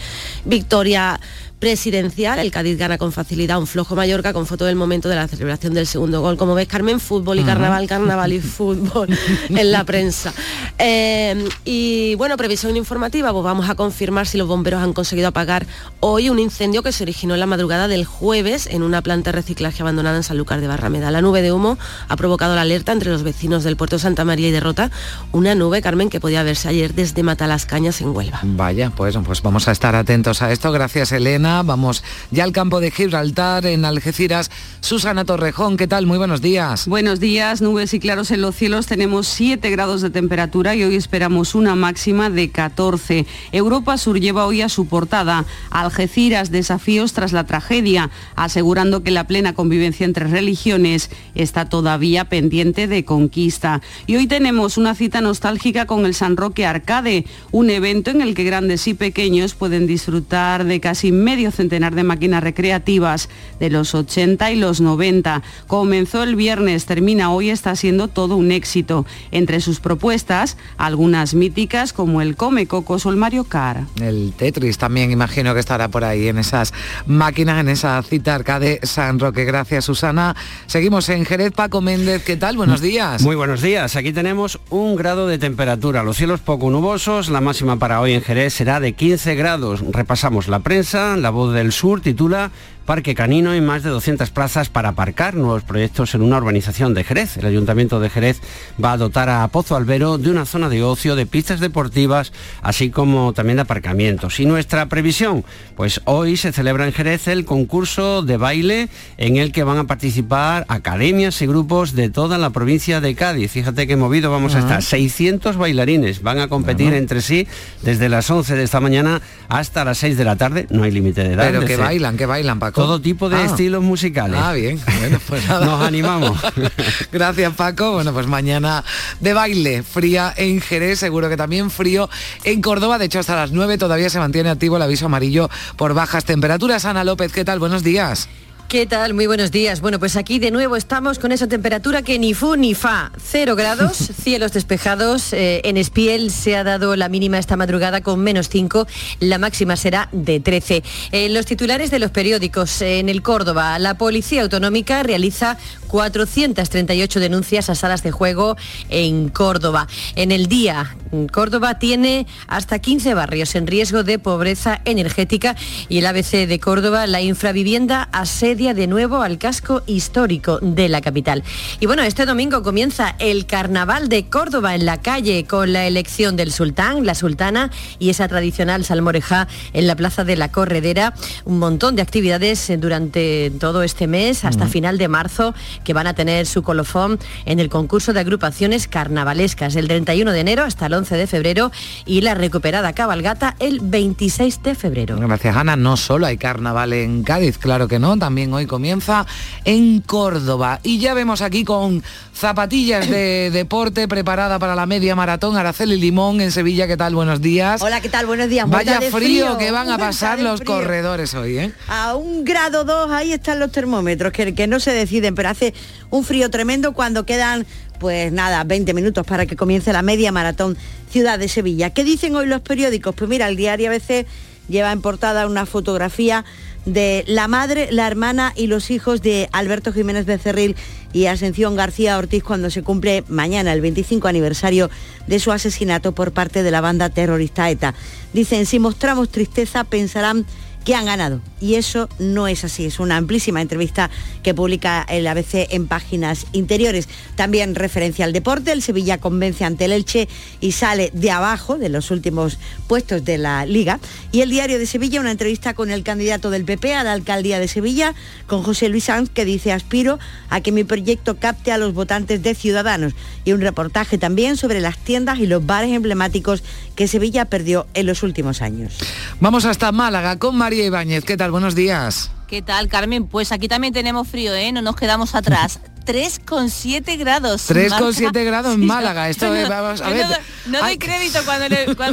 Victoria presidencial. El Cádiz gana con facilidad un flojo Mallorca con foto del momento de la celebración del segundo gol. Como ves, Carmen, fútbol y carnaval, carnaval y fútbol en la prensa. Eh, y bueno, previsión informativa, pues vamos a confirmar si los bomberos han conseguido apagar hoy un incendio que se originó en la madrugada del jueves en una planta de reciclaje abandonada en Sanlúcar de Barrameda. La nube de humo ha provocado la alerta entre los vecinos del puerto Santa María y Derrota, una nube, Carmen, que podía verse ayer desde Matalascañas en Huelva. Vaya, pues, pues vamos a estar atentos a esto. Gracias, Elena. Vamos ya al campo de Gibraltar, en Algeciras. Susana Torrejón, ¿qué tal? Muy buenos días. Buenos días, nubes y claros en los cielos. Tenemos 7 grados de temperatura y hoy esperamos una máxima de 14. Europa Sur lleva hoy a su portada Algeciras, desafíos tras la tragedia, asegurando que la plena convivencia entre religiones está todavía pendiente de conquista. Y hoy tenemos una cita nostálgica con el San Roque Arcade, un evento en el que grandes y pequeños pueden disfrutar de casi medio centenar de máquinas recreativas de los 80 y los 90. Comenzó el viernes, termina hoy, está siendo todo un éxito. Entre sus propuestas, algunas míticas como el Come Cocos o el Mario Kart. El Tetris también imagino que estará por ahí en esas máquinas, en esa cita arcade San Roque. Gracias, Susana. Seguimos en Jerez. Paco Méndez, ¿qué tal? Buenos días. Muy buenos días. Aquí tenemos un grado de temperatura. Los cielos poco nubosos. La máxima para hoy en Jerez será de 15 grados. Repasamos la prensa. La Voz del Sur titula parque canino y más de 200 plazas para aparcar, nuevos proyectos en una urbanización de Jerez. El Ayuntamiento de Jerez va a dotar a Pozo Albero de una zona de ocio, de pistas deportivas, así como también de aparcamientos. Y nuestra previsión, pues hoy se celebra en Jerez el concurso de baile en el que van a participar academias y grupos de toda la provincia de Cádiz. Fíjate qué movido vamos a estar. 600 bailarines van a competir entre sí desde las 11 de esta mañana hasta las 6 de la tarde. No hay límite de edad. Pero que bailan, que bailan, Paco. Todo tipo de Ah. estilos musicales. Ah, bien. Bueno, pues nada. Nos animamos. Gracias, Paco. Bueno, pues mañana de baile, fría en Jerez, seguro que también frío en Córdoba. De hecho, hasta las 9 todavía se mantiene activo el aviso amarillo por bajas temperaturas. Ana López, ¿qué tal? Buenos días. ¿Qué tal? Muy buenos días. Bueno, pues aquí de nuevo estamos con esa temperatura que ni fu ni fa. Cero grados, cielos despejados. eh, en Espiel se ha dado la mínima esta madrugada con menos 5. La máxima será de 13. En los titulares de los periódicos, en el Córdoba, la Policía Autonómica realiza 438 denuncias a salas de juego en Córdoba. En el día, Córdoba tiene hasta 15 barrios en riesgo de pobreza energética y el ABC de Córdoba, la infravivienda asedia de nuevo al casco histórico de la capital. Y bueno, este domingo comienza el Carnaval de Córdoba en la calle con la elección del sultán, la sultana y esa tradicional salmoreja en la Plaza de la Corredera. Un montón de actividades durante todo este mes hasta final de marzo que van a tener su colofón en el concurso de agrupaciones carnavalescas del 31 de enero hasta el 11 de febrero y la recuperada cabalgata el 26 de febrero. Gracias, Ana. No solo hay carnaval en Cádiz, claro que no, también hoy comienza en Córdoba. Y ya vemos aquí con zapatillas de deporte preparada para la media maratón, Araceli Limón en Sevilla. ¿Qué tal? Buenos días. Hola, ¿qué tal? Buenos días. Vaya frío, que van a pasar los frío. corredores hoy, ¿eh? A un grado 2, ahí están los termómetros, que, que no se deciden, pero hace un frío tremendo cuando quedan, pues nada, 20 minutos para que comience la media maratón Ciudad de Sevilla. ¿Qué dicen hoy los periódicos? Pues mira, el diario ABC lleva en portada una fotografía de la madre, la hermana y los hijos de Alberto Jiménez Becerril y Ascensión García Ortiz cuando se cumple mañana el 25 aniversario de su asesinato por parte de la banda terrorista ETA. Dicen, si mostramos tristeza pensarán que han ganado. Y eso no es así. Es una amplísima entrevista que publica el ABC en páginas interiores. También referencia al deporte. El Sevilla convence ante el Elche y sale de abajo de los últimos puestos de la liga. Y el diario de Sevilla, una entrevista con el candidato del PP a la alcaldía de Sevilla, con José Luis Sanz, que dice aspiro a que mi proyecto capte a los votantes de Ciudadanos. Y un reportaje también sobre las tiendas y los bares emblemáticos que Sevilla perdió en los últimos años. Vamos hasta Málaga con María Ibáñez. ¿Qué tal? Buenos días. ¿Qué tal, Carmen? Pues aquí también tenemos frío, ¿eh? No nos quedamos atrás. 3,7 grados. 3,7 grados en Málaga. Esto no, es, vamos a ver. No, doy crédito cuando,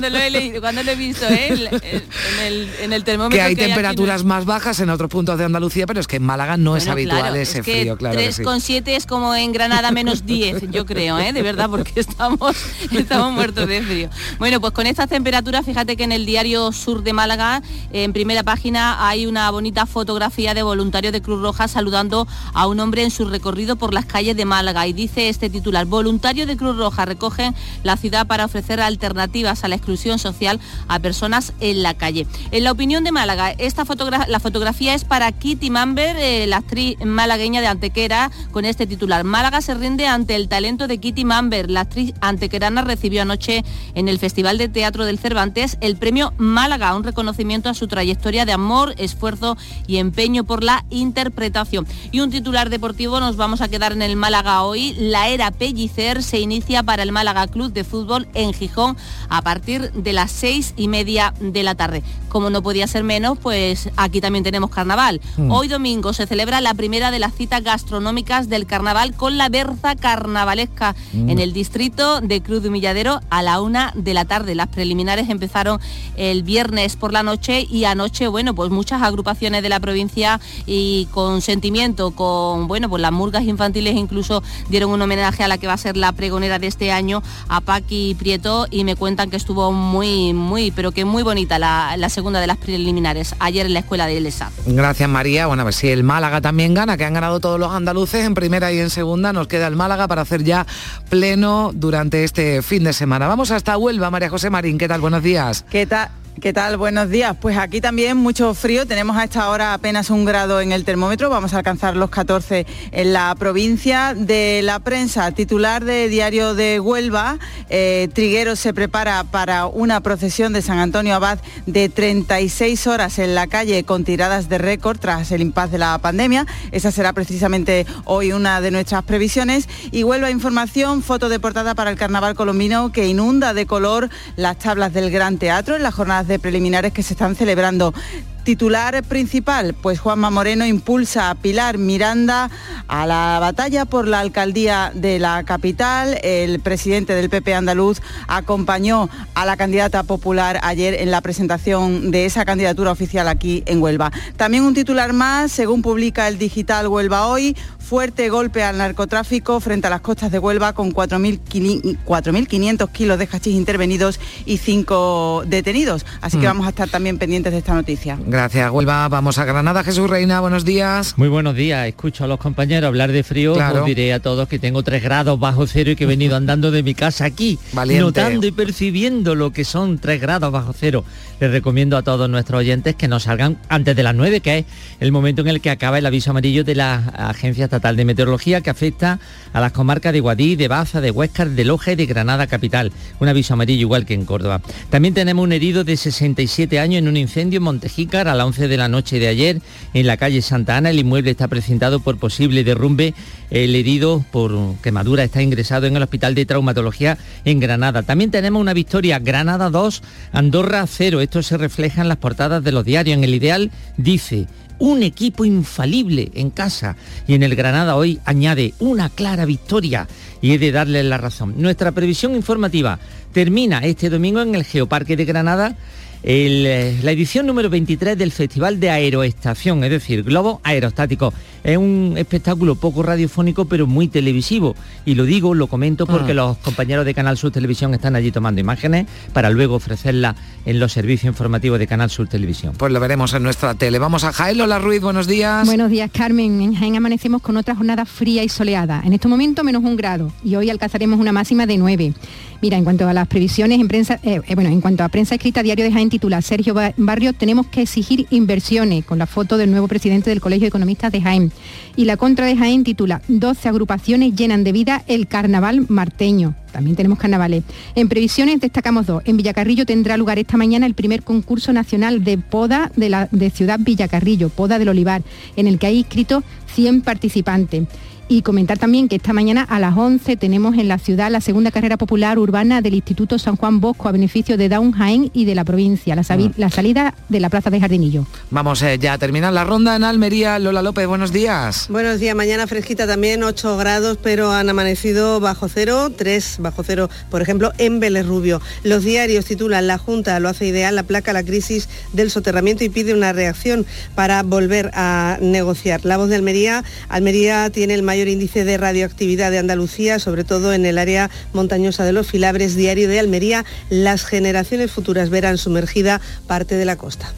lo he leído, cuando lo he visto ¿eh? en, el, en, el, termómetro. Que hay que temperaturas hay más bajas en otros puntos de Andalucía, pero es que en Málaga no bueno, es habitual claro, ese es que frío, claro. 3,7 sí. es como en Granada menos 10, yo creo, ¿eh? de verdad, porque estamos, estamos muertos de frío. Bueno, pues con estas temperaturas, fíjate que en el diario Sur de Málaga, en primera página, hay una bonita fotografía de voluntarios de Cruz Roja saludando a un hombre en su recorrido por las calles de Málaga. Y dice este titular, voluntarios de Cruz Roja recogen la ciudad para ofrecer alternativas a la exclusión social a personas en la calle. En la opinión de Málaga, esta la fotografía es para Kitty Mamber, eh, la actriz malagueña de Antequera, con este titular. Málaga se rinde ante el talento de Kitty Mamber. La actriz antequerana recibió anoche en el Festival de Teatro del Cervantes el premio Málaga, un reconocimiento a su trayectoria de amor, esfuerzo y empeño por la interpretación. Y un titular deportivo, nos vamos a quedar en el Málaga hoy. La era Pellicer se inicia para el Málaga Club de Fútbol en Gijón a partir de las seis y media de la tarde. Como no podía ser menos, pues aquí también tenemos carnaval. Mm. Hoy domingo se celebra la primera de las citas gastronómicas del carnaval con la berza carnavalesca mm. en el distrito de Cruz de Humilladero a la una de la tarde. Las preliminares empezaron el viernes por la noche y anoche, bueno, pues muchas agrupaciones de la provincia y con sentimiento, con, bueno, pues las murgas infantiles incluso dieron un homenaje a la que va a ser la pregonera de este año, a Paqui Prieto, y me cuentan que estuvo muy, muy, pero que muy bonita la, la segunda de las preliminares, ayer en la escuela de Elesa. Gracias María. Bueno, a ver si el Málaga también gana, que han ganado todos los andaluces en primera y en segunda, nos queda el Málaga para hacer ya pleno durante este fin de semana. Vamos hasta Huelva, María José Marín, ¿qué tal? Buenos días. ¿Qué tal? ¿Qué tal? Buenos días. Pues aquí también mucho frío. Tenemos a esta hora apenas un grado en el termómetro. Vamos a alcanzar los 14 en la provincia. De la prensa, titular de Diario de Huelva, eh, Triguero se prepara para una procesión de San Antonio Abad de 36 horas en la calle con tiradas de récord tras el impas de la pandemia. Esa será precisamente hoy una de nuestras previsiones. Y Huelva Información, foto de portada para el carnaval colombino que inunda de color las tablas del Gran Teatro en las jornadas de preliminares que se están celebrando. Titular principal, pues Juanma Moreno impulsa a Pilar Miranda a la batalla por la alcaldía de la capital. El presidente del PP andaluz acompañó a la candidata popular ayer en la presentación de esa candidatura oficial aquí en Huelva. También un titular más, según publica el digital Huelva hoy, fuerte golpe al narcotráfico frente a las costas de Huelva con 4.500 kilos de hachís intervenidos y 5 detenidos. Así que Mm. vamos a estar también pendientes de esta noticia. Gracias, Huelva. Vamos a Granada. Jesús Reina, buenos días. Muy buenos días. Escucho a los compañeros hablar de frío. Claro. Os diré a todos que tengo 3 grados bajo cero y que he venido andando de mi casa aquí, Valiente. notando y percibiendo lo que son 3 grados bajo cero. Les recomiendo a todos nuestros oyentes que nos salgan antes de las 9, que es el momento en el que acaba el aviso amarillo de la Agencia Estatal de Meteorología que afecta a las comarcas de Guadí, de Baza, de Huéscar, de Loja y de Granada capital. Un aviso amarillo igual que en Córdoba. También tenemos un herido de 67 años en un incendio en Montejícar a las 11 de la noche de ayer en la calle Santa Ana. El inmueble está precintado por posible derrumbe. El herido por quemadura está ingresado en el Hospital de Traumatología en Granada. También tenemos una victoria, Granada 2, Andorra 0. Esto se refleja en las portadas de los diarios. En el ideal dice, un equipo infalible en casa y en el Granada hoy añade una clara victoria y he de darle la razón. Nuestra previsión informativa termina este domingo en el Geoparque de Granada el, eh, la edición número 23 del Festival de Aeroestación, es decir, globo aerostático. Es un espectáculo poco radiofónico pero muy televisivo. Y lo digo, lo comento porque Ah. los compañeros de Canal Sur Televisión están allí tomando imágenes para luego ofrecerlas en los servicios informativos de Canal Sur Televisión. Pues lo veremos en nuestra tele. Vamos a Jaén, Lola Ruiz, buenos días. Buenos días, Carmen. En Jaén amanecemos con otra jornada fría y soleada. En este momento menos un grado y hoy alcanzaremos una máxima de 9. Mira, en cuanto a las previsiones en prensa, eh, eh, bueno, en cuanto a prensa escrita, Diario de Jaén Titula Sergio Barrio, tenemos que exigir inversiones, con la foto del nuevo presidente del Colegio de Economistas de Jaén. Y la contra de Jaén titula 12 agrupaciones llenan de vida el carnaval marteño. También tenemos carnavales. En previsiones destacamos dos. En Villacarrillo tendrá lugar esta mañana el primer concurso nacional de poda de, la, de Ciudad Villacarrillo, poda del Olivar, en el que hay inscritos 100 participantes. Y comentar también que esta mañana a las 11 tenemos en la ciudad la segunda carrera popular urbana del Instituto San Juan Bosco a beneficio de Down Jaén y de la provincia, la, la salida de la Plaza de Jardinillo. Vamos eh, ya a terminar la ronda en Almería. Lola López, buenos días. Buenos días, mañana fresquita también, 8 grados, pero han amanecido bajo cero, 3 bajo cero, por ejemplo, en Vélez Rubio. Los diarios titulan La Junta lo hace ideal, la placa la crisis del soterramiento y pide una reacción para volver a negociar. La voz de Almería, Almería tiene el mayor índice de radioactividad de Andalucía, sobre todo en el área montañosa de los Filabres, diario de Almería, las generaciones futuras verán sumergida parte de la costa.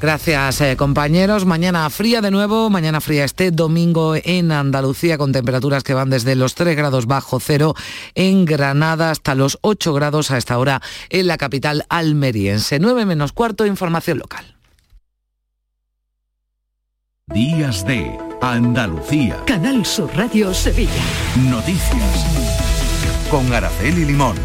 Gracias eh, compañeros. Mañana fría de nuevo, mañana fría este domingo en Andalucía con temperaturas que van desde los 3 grados bajo cero en Granada hasta los 8 grados a esta hora en la capital almeriense. 9 menos cuarto, información local. Días de Andalucía. Canal Sur Radio Sevilla. Noticias. Con Araceli Limón.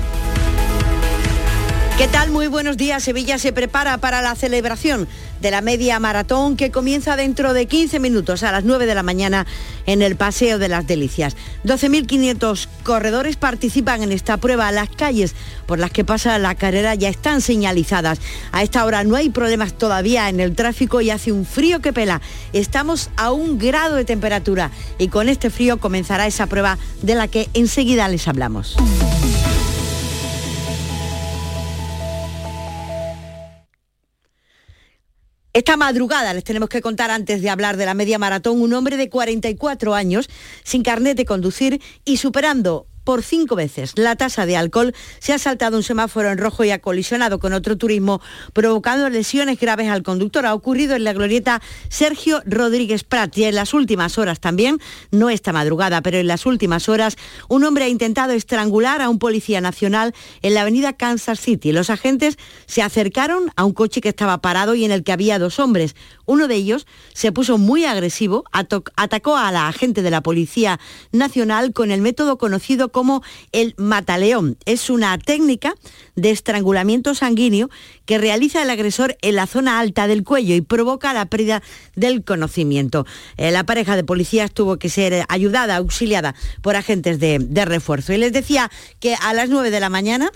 ¿Qué tal? Muy buenos días. Sevilla se prepara para la celebración de la media maratón que comienza dentro de 15 minutos a las 9 de la mañana en el Paseo de las Delicias. 12.500 corredores participan en esta prueba. Las calles por las que pasa la carrera ya están señalizadas. A esta hora no hay problemas todavía en el tráfico y hace un frío que pela. Estamos a un grado de temperatura y con este frío comenzará esa prueba de la que enseguida les hablamos. Esta madrugada les tenemos que contar antes de hablar de la media maratón. Un hombre de 44 años sin carnet de conducir y superando por cinco veces. La tasa de alcohol se ha saltado un semáforo en rojo y ha colisionado con otro turismo, provocando lesiones graves al conductor. Ha ocurrido en la glorieta Sergio Rodríguez Prat y en las últimas horas también, no esta madrugada, pero en las últimas horas, un hombre ha intentado estrangular a un policía nacional en la avenida Kansas City. Los agentes se acercaron a un coche que estaba parado y en el que había dos hombres. Uno de ellos se puso muy agresivo, atacó a la agente de la Policía Nacional con el método conocido como el mataleón. Es una técnica de estrangulamiento sanguíneo que realiza el agresor en la zona alta del cuello y provoca la pérdida del conocimiento. Eh, la pareja de policías tuvo que ser ayudada, auxiliada por agentes de, de refuerzo. Y les decía que a las 9 de la mañana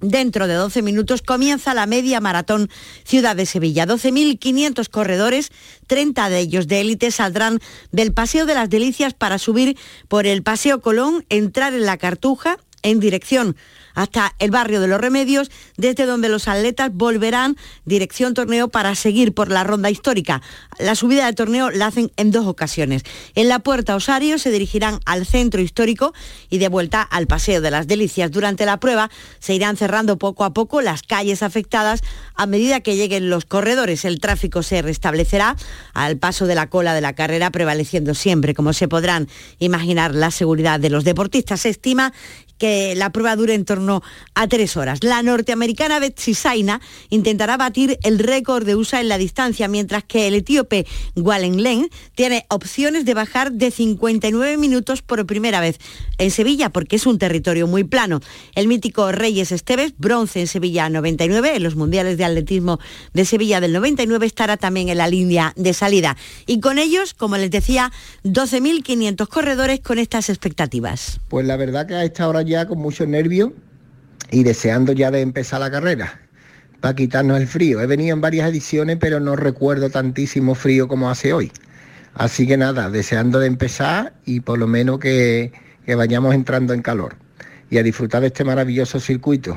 Dentro de 12 minutos comienza la media maratón Ciudad de Sevilla. 12.500 corredores, 30 de ellos de élite, saldrán del Paseo de las Delicias para subir por el Paseo Colón, entrar en la Cartuja en dirección hasta el barrio de los Remedios, desde donde los atletas volverán dirección torneo para seguir por la ronda histórica. La subida del torneo la hacen en dos ocasiones. En la puerta Osario se dirigirán al centro histórico y de vuelta al Paseo de las Delicias. Durante la prueba se irán cerrando poco a poco las calles afectadas a medida que lleguen los corredores. El tráfico se restablecerá al paso de la cola de la carrera, prevaleciendo siempre, como se podrán imaginar, la seguridad de los deportistas. Se estima que la prueba dure en torno a tres horas. La norteamericana Betsy Saina intentará batir el récord de USA en la distancia, mientras que el etíope Wallen Len tiene opciones de bajar de 59 minutos por primera vez en Sevilla, porque es un territorio muy plano. El mítico Reyes Esteves, bronce en Sevilla 99, en los Mundiales de Atletismo de Sevilla del 99, estará también en la línea de salida. Y con ellos, como les decía, 12.500 corredores con estas expectativas. Pues la verdad que a esta hora ya con mucho nervio y deseando ya de empezar la carrera para quitarnos el frío. He venido en varias ediciones, pero no recuerdo tantísimo frío como hace hoy. Así que nada, deseando de empezar y por lo menos que, que vayamos entrando en calor y a disfrutar de este maravilloso circuito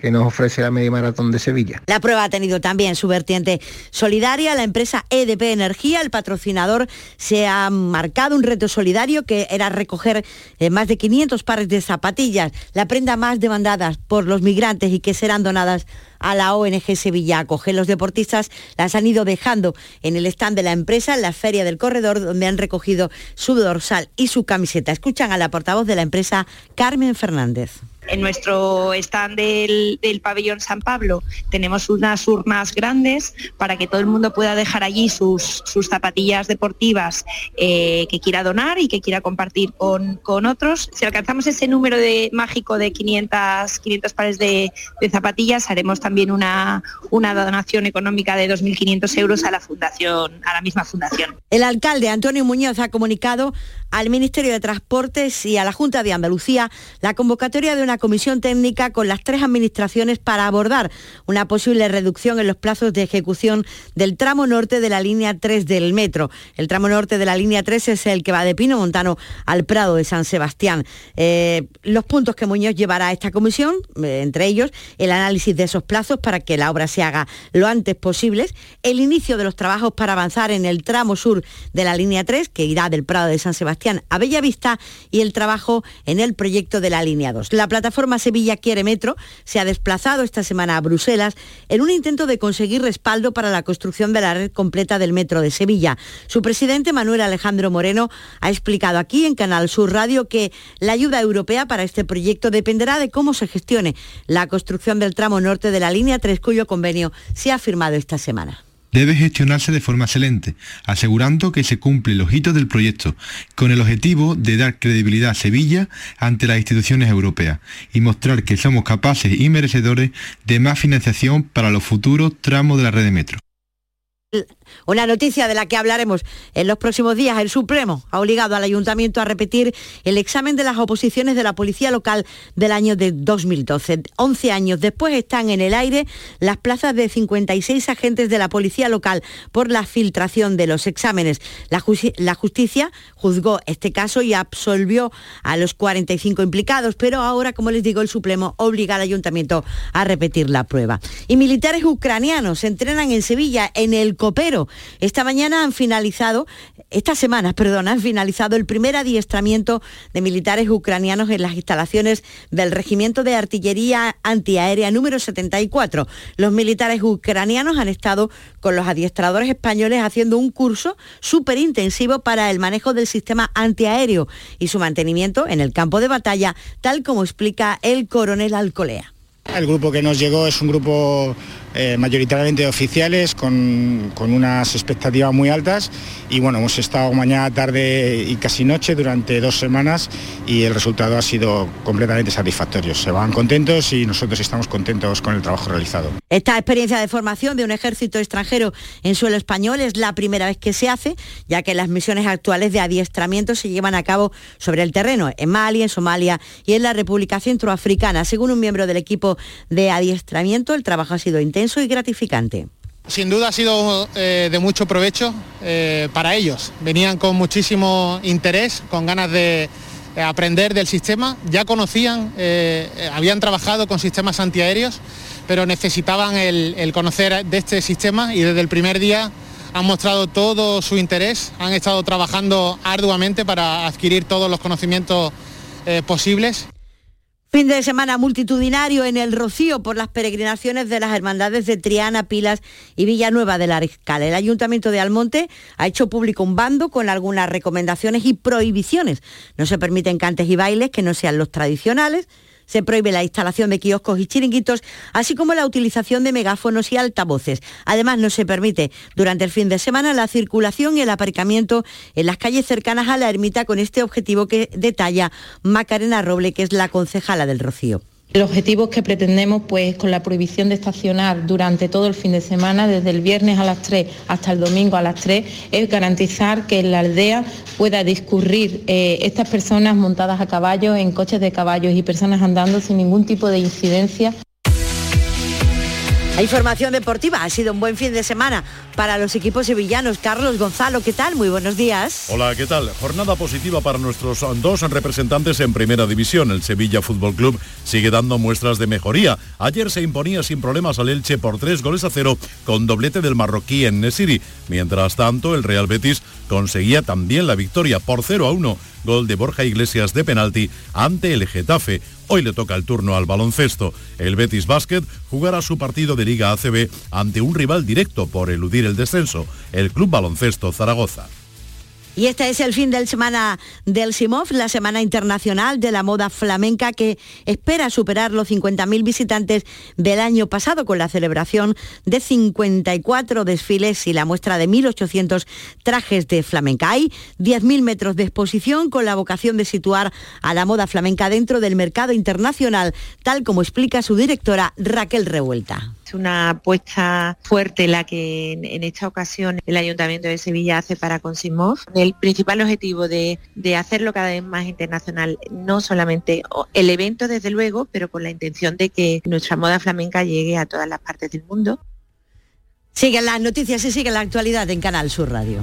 que nos ofrece la media maratón de Sevilla. La prueba ha tenido también su vertiente solidaria. La empresa EDP Energía, el patrocinador, se ha marcado un reto solidario que era recoger eh, más de 500 pares de zapatillas, la prenda más demandada por los migrantes y que serán donadas a la ONG Sevilla Acoge. Los deportistas las han ido dejando en el stand de la empresa en la Feria del Corredor, donde han recogido su dorsal y su camiseta. Escuchan a la portavoz de la empresa, Carmen Fernández. En nuestro stand del, pabellón San Pablo tenemos unas urnas grandes para que todo el mundo pueda dejar allí sus, zapatillas deportivas eh, que quiera donar y que quiera compartir con, otros. Si alcanzamos ese número mágico de 500, 500 pares de, zapatillas, haremos también una, una donación económica de 2.500 euros a la fundación, a la misma fundación. El alcalde Antonio Muñoz ha comunicado al Ministerio de Transportes y a la Junta de Andalucía la convocatoria de una comisión técnica con las tres administraciones para abordar una posible reducción en los plazos de ejecución del tramo norte de la línea 3 del metro. El tramo norte de la línea 3 es el que va de Pino Montano al Prado de San Sebastián. Eh, los puntos que Muñoz llevará a esta comisión, eh, entre ellos el análisis de esos plazos para que la obra se haga lo antes posible, el inicio de los trabajos para avanzar en el tramo sur de la línea 3, que irá del Prado de San Sebastián a Bellavista y el trabajo en el proyecto de la línea 2. La plataforma Sevilla Quiere Metro se ha desplazado esta semana a Bruselas en un intento de conseguir respaldo para la construcción de la red completa del metro de Sevilla. Su presidente Manuel Alejandro Moreno ha explicado aquí en Canal Sur Radio que la ayuda europea para este proyecto dependerá de cómo se gestione la construcción del tramo norte de la línea 3 cuyo convenio se ha firmado esta semana debe gestionarse de forma excelente, asegurando que se cumple los hitos del proyecto, con el objetivo de dar credibilidad a Sevilla ante las instituciones europeas y mostrar que somos capaces y merecedores de más financiación para los futuros tramos de la red de metro. Una noticia de la que hablaremos en los próximos días. El Supremo ha obligado al Ayuntamiento a repetir el examen de las oposiciones de la Policía Local del año de 2012. 11 años después están en el aire las plazas de 56 agentes de la Policía Local por la filtración de los exámenes. La, la justicia juzgó este caso y absolvió a los 45 implicados, pero ahora, como les digo, el Supremo obliga al Ayuntamiento a repetir la prueba. Y militares ucranianos entrenan en Sevilla en el Copero esta mañana han finalizado, esta semana, perdón, han finalizado el primer adiestramiento de militares ucranianos en las instalaciones del Regimiento de Artillería Antiaérea número 74. Los militares ucranianos han estado con los adiestradores españoles haciendo un curso súper intensivo para el manejo del sistema antiaéreo y su mantenimiento en el campo de batalla, tal como explica el coronel Alcolea. El grupo que nos llegó es un grupo eh, mayoritariamente oficiales con, unas expectativas muy altas y bueno, hemos estado mañana, tarde y casi noche durante dos semanas y el resultado ha sido completamente satisfactorio. Se van contentos y nosotros estamos contentos con el trabajo realizado. Esta experiencia de formación de un ejército extranjero en suelo español es la primera vez que se hace, ya que las misiones actuales de adiestramiento se llevan a cabo sobre el terreno, en Mali, en Somalia y en la República Centroafricana. Según un miembro del equipo de adiestramiento, el trabajo ha sido intenso y gratificante. Sin duda ha sido eh, de mucho provecho eh, para ellos. Venían con muchísimo interés, con ganas de eh, aprender del sistema. Ya conocían, habían trabajado con sistemas antiaéreos, pero necesitaban el, conocer de este sistema y desde el primer día han mostrado todo su interés, han estado trabajando arduamente para adquirir todos los conocimientos posibles. Fin de semana multitudinario en el Rocío por las peregrinaciones de las hermandades de Triana, Pilas y Villanueva de la Ariscal. El Ayuntamiento de Almonte ha hecho público un bando con algunas recomendaciones y prohibiciones. No se permiten cantes y bailes que no sean los tradicionales se prohíbe la instalación de kioscos y chiringuitos, así como la utilización de megáfonos y altavoces. Además, no se permite durante el fin de semana la circulación y el aparcamiento en las calles cercanas a la ermita con este objetivo que detalla Macarena Roble, que es la concejala del Rocío. El objetivo que pretendemos, pues, con la prohibición de estacionar durante todo el fin de semana, desde el viernes a las 3 hasta el domingo a las 3, es garantizar que en la aldea pueda discurrir eh, estas personas montadas a caballo, en coches de caballos y personas andando sin ningún tipo de incidencia. Información deportiva, ha sido un buen fin de semana para los equipos sevillanos. Carlos Gonzalo, ¿qué tal? Muy buenos días. Hola, ¿qué tal? Jornada positiva para nuestros dos representantes en Primera División. El Sevilla Fútbol Club sigue dando muestras de mejoría. Ayer se imponía sin problemas al Elche por tres goles a cero con doblete del marroquí en Nesiri. Mientras tanto, el Real Betis conseguía también la victoria por 0 a 1 gol de Borja Iglesias de penalti ante el Getafe. Hoy le toca el turno al baloncesto. El Betis Basket jugará su partido de Liga ACB ante un rival directo por eludir el descenso, el Club Baloncesto Zaragoza. Y este es el fin de semana del SIMOF, la Semana Internacional de la Moda Flamenca, que espera superar los 50.000 visitantes del año pasado con la celebración de 54 desfiles y la muestra de 1.800 trajes de flamenca. Hay 10.000 metros de exposición con la vocación de situar a la moda flamenca dentro del mercado internacional, tal como explica su directora Raquel Revuelta una apuesta fuerte la que en, esta ocasión el Ayuntamiento de Sevilla hace para Consimov. El principal objetivo de, de hacerlo cada vez más internacional, no solamente el evento desde luego, pero con la intención de que nuestra moda flamenca llegue a todas las partes del mundo. Siguen las noticias y sigue la actualidad en Canal Sur Radio.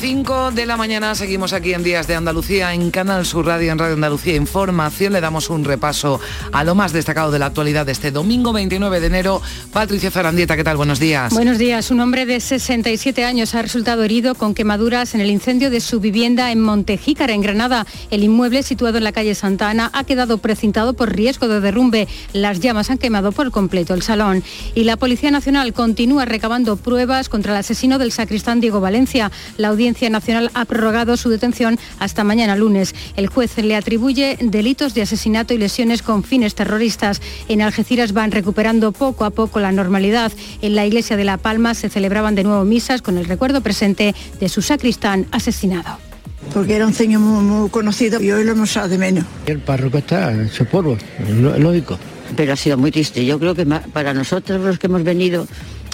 5 de la mañana seguimos aquí en Días de Andalucía en Canal Sur Radio, en Radio Andalucía Información. Le damos un repaso a lo más destacado de la actualidad de este domingo 29 de enero. Patricia Zarandieta, ¿qué tal? Buenos días. Buenos días. Un hombre de 67 años ha resultado herido con quemaduras en el incendio de su vivienda en Montejícara, en Granada. El inmueble, situado en la calle Santa Ana, ha quedado precintado por riesgo de derrumbe. Las llamas han quemado por completo el salón. Y la Policía Nacional continúa recabando pruebas contra el asesino del sacristán Diego Valencia. La Audiencia Nacional ha prorrogado su detención hasta mañana lunes. El juez le atribuye delitos de asesinato y lesiones con fines terroristas. En Algeciras van recuperando poco a poco la normalidad. En la iglesia de La Palma se celebraban de nuevo misas con el recuerdo presente de su sacristán asesinado. Porque era un señor muy, conocido y hoy lo hemos echado de menos. El párroco está hecho polvo, es lógico. Pero ha sido muy triste. Yo creo que para nosotros los que hemos venido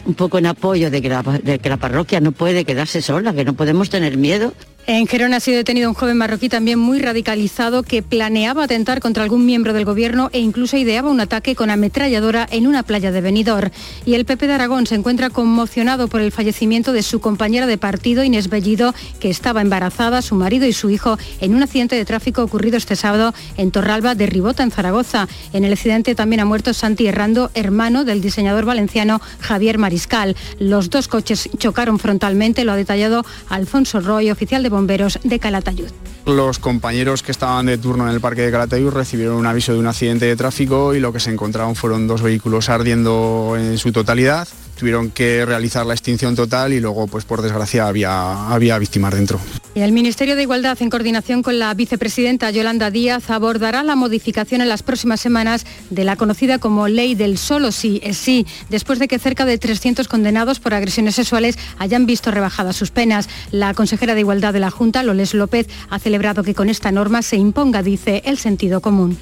un poco en apoyo de que, la, de que la parroquia no puede quedarse sola, que no podemos tener miedo en Gerona ha sido detenido un joven marroquí también muy radicalizado que planeaba atentar contra algún miembro del gobierno e incluso ideaba un ataque con ametralladora en una playa de Benidorm. Y el PP de Aragón se encuentra conmocionado por el fallecimiento de su compañera de partido, Inés Bellido, que estaba embarazada, su marido y su hijo, en un accidente de tráfico ocurrido este sábado en Torralba de Ribota, en Zaragoza. En el accidente también ha muerto Santi Herrando, hermano del diseñador valenciano Javier Mariscal. Los dos coches chocaron frontalmente, lo ha detallado Alfonso Roy, oficial de bomberos de Calatayud. Los compañeros que estaban de turno en el parque de Calatayud recibieron un aviso de un accidente de tráfico y lo que se encontraron fueron dos vehículos ardiendo en su totalidad tuvieron que realizar la extinción total y luego, pues por desgracia, había, había víctimas dentro. el Ministerio de Igualdad, en coordinación con la vicepresidenta Yolanda Díaz, abordará la modificación en las próximas semanas de la conocida como Ley del Solo Sí es Sí, después de que cerca de 300 condenados por agresiones sexuales hayan visto rebajadas sus penas. La consejera de Igualdad de la Junta, Loles López, ha celebrado que con esta norma se imponga, dice, el sentido común.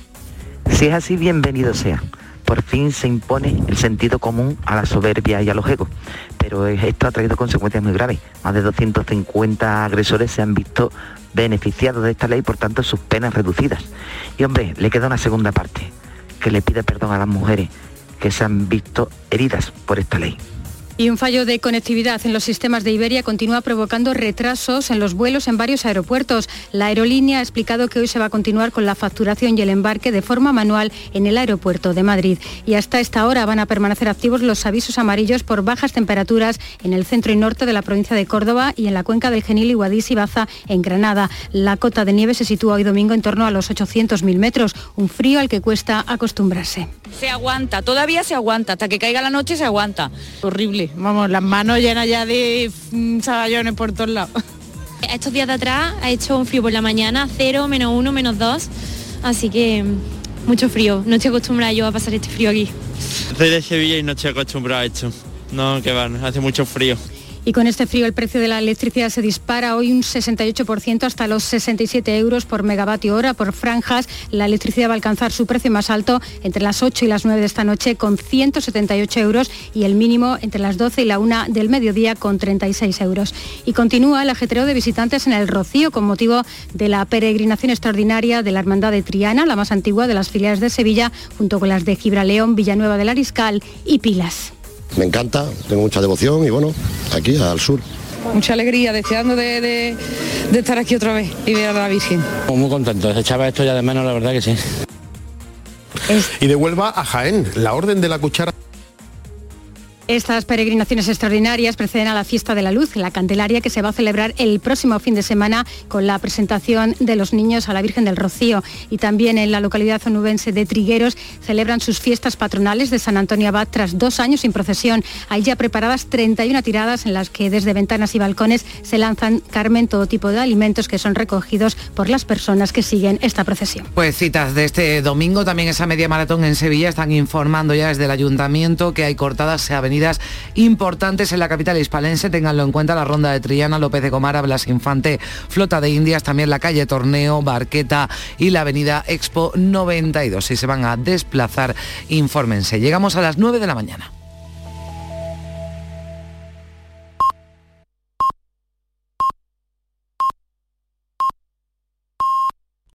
Si es así, bienvenido sea por fin se impone el sentido común a la soberbia y a los egos. Pero esto ha traído consecuencias muy graves. Más de 250 agresores se han visto beneficiados de esta ley, por tanto sus penas reducidas. Y hombre, le queda una segunda parte, que le pide perdón a las mujeres que se han visto heridas por esta ley. Y un fallo de conectividad en los sistemas de Iberia continúa provocando retrasos en los vuelos en varios aeropuertos. La aerolínea ha explicado que hoy se va a continuar con la facturación y el embarque de forma manual en el aeropuerto de Madrid. Y hasta esta hora van a permanecer activos los avisos amarillos por bajas temperaturas en el centro y norte de la provincia de Córdoba y en la cuenca del Genil y Guadix y Baza en Granada. La cota de nieve se sitúa hoy domingo en torno a los 800.000 metros, un frío al que cuesta acostumbrarse. Se aguanta, todavía se aguanta, hasta que caiga la noche se aguanta. Horrible Vamos, las manos llenas ya de mm, saballones por todos lados. Estos días de atrás ha hecho un frío por la mañana, 0, menos 1, menos 2, así que mm, mucho frío. No estoy acostumbrada yo a pasar este frío aquí. Soy de Sevilla y no estoy acostumbrada a esto. No, que van, hace mucho frío. Y con este frío el precio de la electricidad se dispara hoy un 68% hasta los 67 euros por megavatio hora por franjas. La electricidad va a alcanzar su precio más alto entre las 8 y las 9 de esta noche con 178 euros y el mínimo entre las 12 y la 1 del mediodía con 36 euros. Y continúa el ajetreo de visitantes en el Rocío con motivo de la peregrinación extraordinaria de la Hermandad de Triana, la más antigua de las filiales de Sevilla, junto con las de Gibraleón, Villanueva del Ariscal y Pilas me encanta, tengo mucha devoción y bueno, aquí al sur. Mucha alegría, deseando de, estar aquí otra vez y ver a la Virgen. Muy contento, echaba esto ya de menos, la verdad que sí. Y de Huelva a Jaén, la orden de la cuchara estas peregrinaciones extraordinarias preceden a la Fiesta de la Luz, la Candelaria que se va a celebrar el próximo fin de semana con la presentación de los niños a la Virgen del Rocío. Y también en la localidad onubense de Trigueros celebran sus fiestas patronales de San Antonio Abad tras dos años sin procesión. Hay ya preparadas 31 tiradas en las que desde ventanas y balcones se lanzan, Carmen, todo tipo de alimentos que son recogidos por las personas que siguen esta procesión. Pues citas de este domingo, también esa media maratón en Sevilla, están informando ya desde el ayuntamiento que hay cortadas, se ha venido importantes en la capital hispalense. Ténganlo en cuenta la ronda de Triana, López de Comara, Blas Infante, Flota de Indias, también la calle Torneo, Barqueta y la avenida Expo 92. Si se van a desplazar, infórmense. Llegamos a las 9 de la mañana.